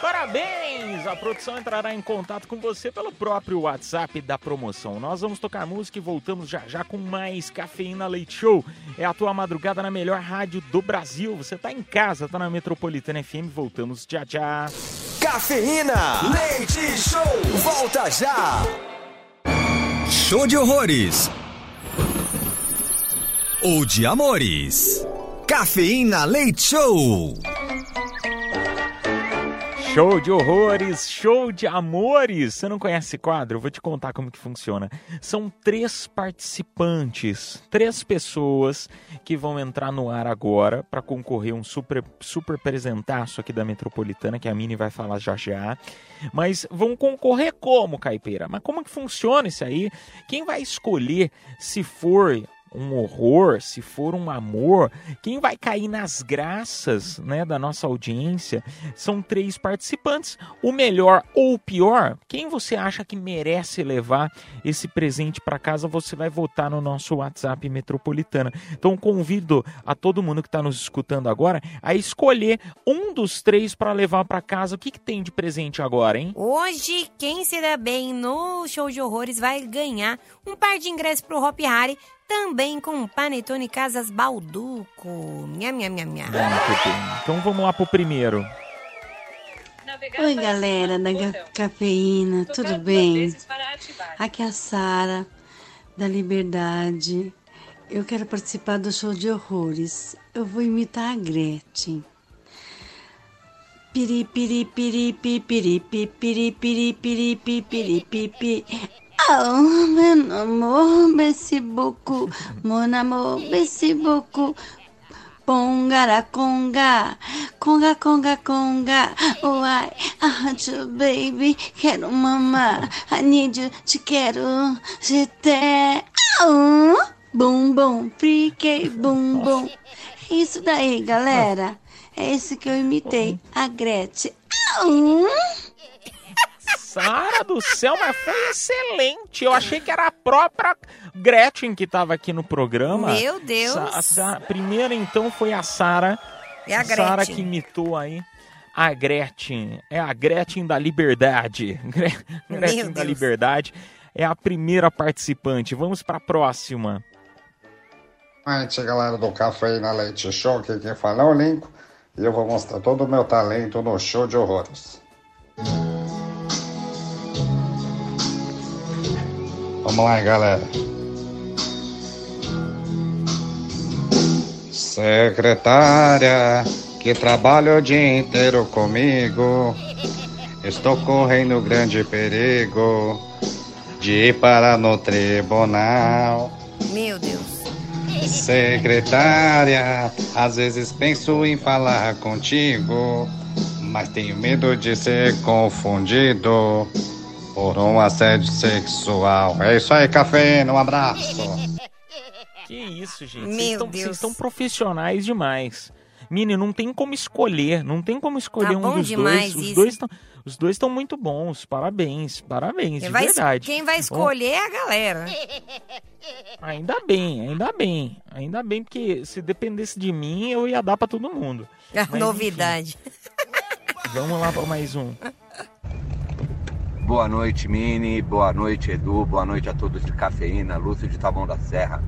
Parabéns! A produção entrará em contato com você pelo próprio WhatsApp da promoção. Nós vamos tocar música e voltamos já já com mais Cafeína Leite Show. É a tua madrugada na melhor rádio do Brasil. Você tá em casa, tá na Metropolitana FM. Voltamos já já. Cafeína, leite show, volta já. Show de horrores. Ou de amores. Cafeína Leite Show. Show de horrores, show de amores. Você não conhece esse quadro? Eu vou te contar como que funciona. São três participantes, três pessoas que vão entrar no ar agora para concorrer um super super presentaço aqui da Metropolitana que a Mini vai falar já já. Mas vão concorrer como, Caipira? Mas como que funciona isso aí? Quem vai escolher se for um horror, se for um amor, quem vai cair nas graças né, da nossa audiência são três participantes. O melhor ou o pior, quem você acha que merece levar esse presente para casa, você vai votar no nosso WhatsApp Metropolitana. Então convido a todo mundo que está nos escutando agora a escolher um dos três para levar para casa. O que, que tem de presente agora, hein? Hoje, quem se bem no show de horrores vai ganhar um par de ingressos pro Hop Harry, também com um Panetone Casas Balduco. Nham, nham, nham, nham. Muito bem. Então vamos lá pro primeiro. Oi, galera da Cafeína, tudo bem? Aqui é a Sara da Liberdade. Eu quero participar do show de horrores. Eu vou imitar a Gretchen. Piri, piri, piri, pi, piri, pi, piri, piri, piri, pi, piri, pi, Oh, mon amour, merci beaucoup. Mon amour, merci beaucoup. Pongara conga, conga, conga, conga. Oh, I, want you, baby. Quero mamar. I need you, te quero. Te. Oh, bum, bum, friquei, bum, bum. É isso daí, galera. É esse que eu imitei, a Gretchen. Oh. Sara do céu, mas foi excelente. Eu achei que era a própria Gretchen que estava aqui no programa. Meu Deus. Sa- primeira então foi a Sara. É a Sara Gretchen. que imitou aí a Gretchen. É a Gretchen da Liberdade. Gre- Gretchen da Deus. Liberdade é a primeira participante. Vamos para a próxima. noite, galera do Cafeína Leite Show, aqui quem fala é o Lincoln e eu vou mostrar todo o meu talento no show de horrores. Vamos lá, galera. Secretária, que trabalha o dia inteiro comigo, estou correndo grande perigo de ir para no tribunal. Meu Deus. Secretária, às vezes penso em falar contigo, mas tenho medo de ser confundido por um assédio sexual. É isso aí, cafeína, um abraço. Que isso, gente. Meu Vocês estão- Deus. Vocês estão profissionais demais. Mini, não tem como escolher, não tem como escolher Tá um dos dois. Os isso. dois estão, os dois estão muito bons. Parabéns, parabéns, Quem de vai, verdade. quem vai escolher é a galera. Ainda bem, ainda bem, ainda bem porque se dependesse de mim eu ia dar pra todo mundo. Mas, Novidade. enfim, vamos lá pra mais um. Boa noite, Mini. Boa noite, Edu. Boa noite a todos de Cafeína, Lúcio de Taboão da Serra.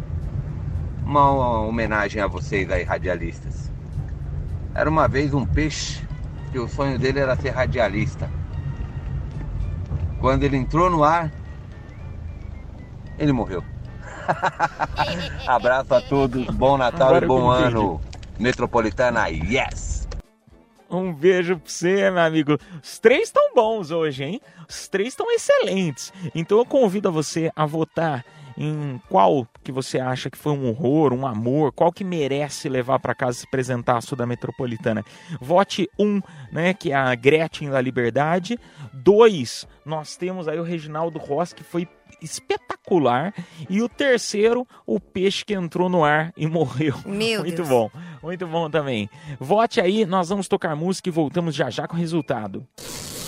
Uma homenagem a vocês aí, radialistas. Era uma vez um peixe que o sonho dele era ser radialista. Quando ele entrou no ar, ele morreu. Abraço a todos, bom Natal Agora e bom ano. Metropolitana, yes! Um beijo pra você, meu amigo. Os três estão bons hoje, hein? Os três estão excelentes. Então eu convido a você a votar em qual que você acha que foi um horror, um amor, qual que merece levar para casa esse presentaço da Metropolitana. Vote um, né, que é a Gretchen da Liberdade. Dois, nós temos aí o Reginaldo Ross, que foi espetacular. E o terceiro, o peixe que entrou no ar e morreu. Meu Muito Deus. bom, muito bom também. Vote aí, nós vamos tocar música e voltamos já já com o resultado.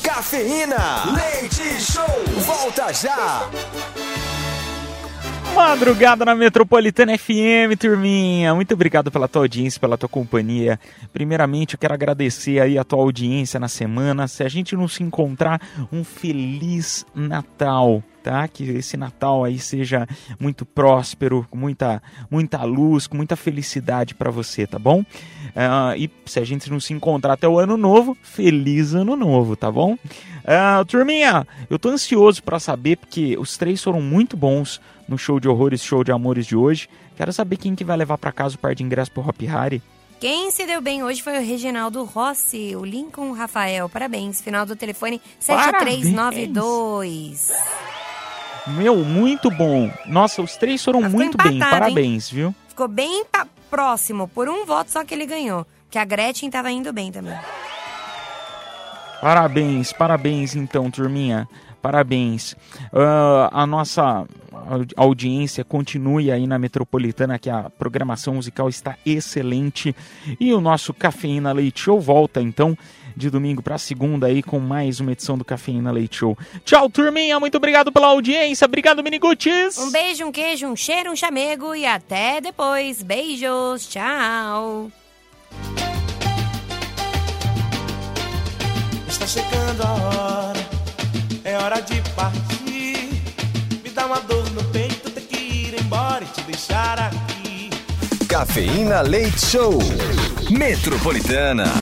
Cafeína. Leite Show. Volta já. Madrugada na Metropolitana FM, turminha. Muito obrigado pela tua audiência, pela tua companhia. Primeiramente, eu quero agradecer aí a tua audiência na semana. Se a gente não se encontrar, um feliz Natal, tá? Que esse Natal aí seja muito próspero, com muita, muita luz, com muita felicidade para você, tá bom? Ah, e se a gente não se encontrar até o ano novo, feliz ano novo, tá bom? Ah, turminha, eu tô ansioso para saber porque os três foram muito bons no show de horrores, show de amores de hoje. Quero saber quem que vai levar para casa o par de ingressos pro Hop Harry. Quem se deu bem hoje foi o Reginaldo Rossi, o Lincoln Rafael. Parabéns. Final do telefone Parabéns. 7392. Meu, muito bom. Nossa, os três foram muito bem. empatado, hein? Parabéns, viu? Ficou bem próximo, por um voto só que ele ganhou. Que a Gretchen tava indo bem também. Parabéns, parabéns então, turminha. Parabéns. Ah, a nossa au- audiência continue aí na Metropolitana, que a programação musical está excelente. E o nosso Cafeína Leite Show volta então de domingo para segunda aí com mais uma edição do Cafeína Leite Show. Tchau, turminha. Muito obrigado pela audiência. Obrigado, Miniguts. Um beijo, um queijo, um cheiro, um chamego e até depois. Beijos, tchau. Está chegando a hora, é hora de partir. Me dá uma dor no peito, ter que ir embora e te deixar aqui. Cafeína Leite Show. Metropolitana.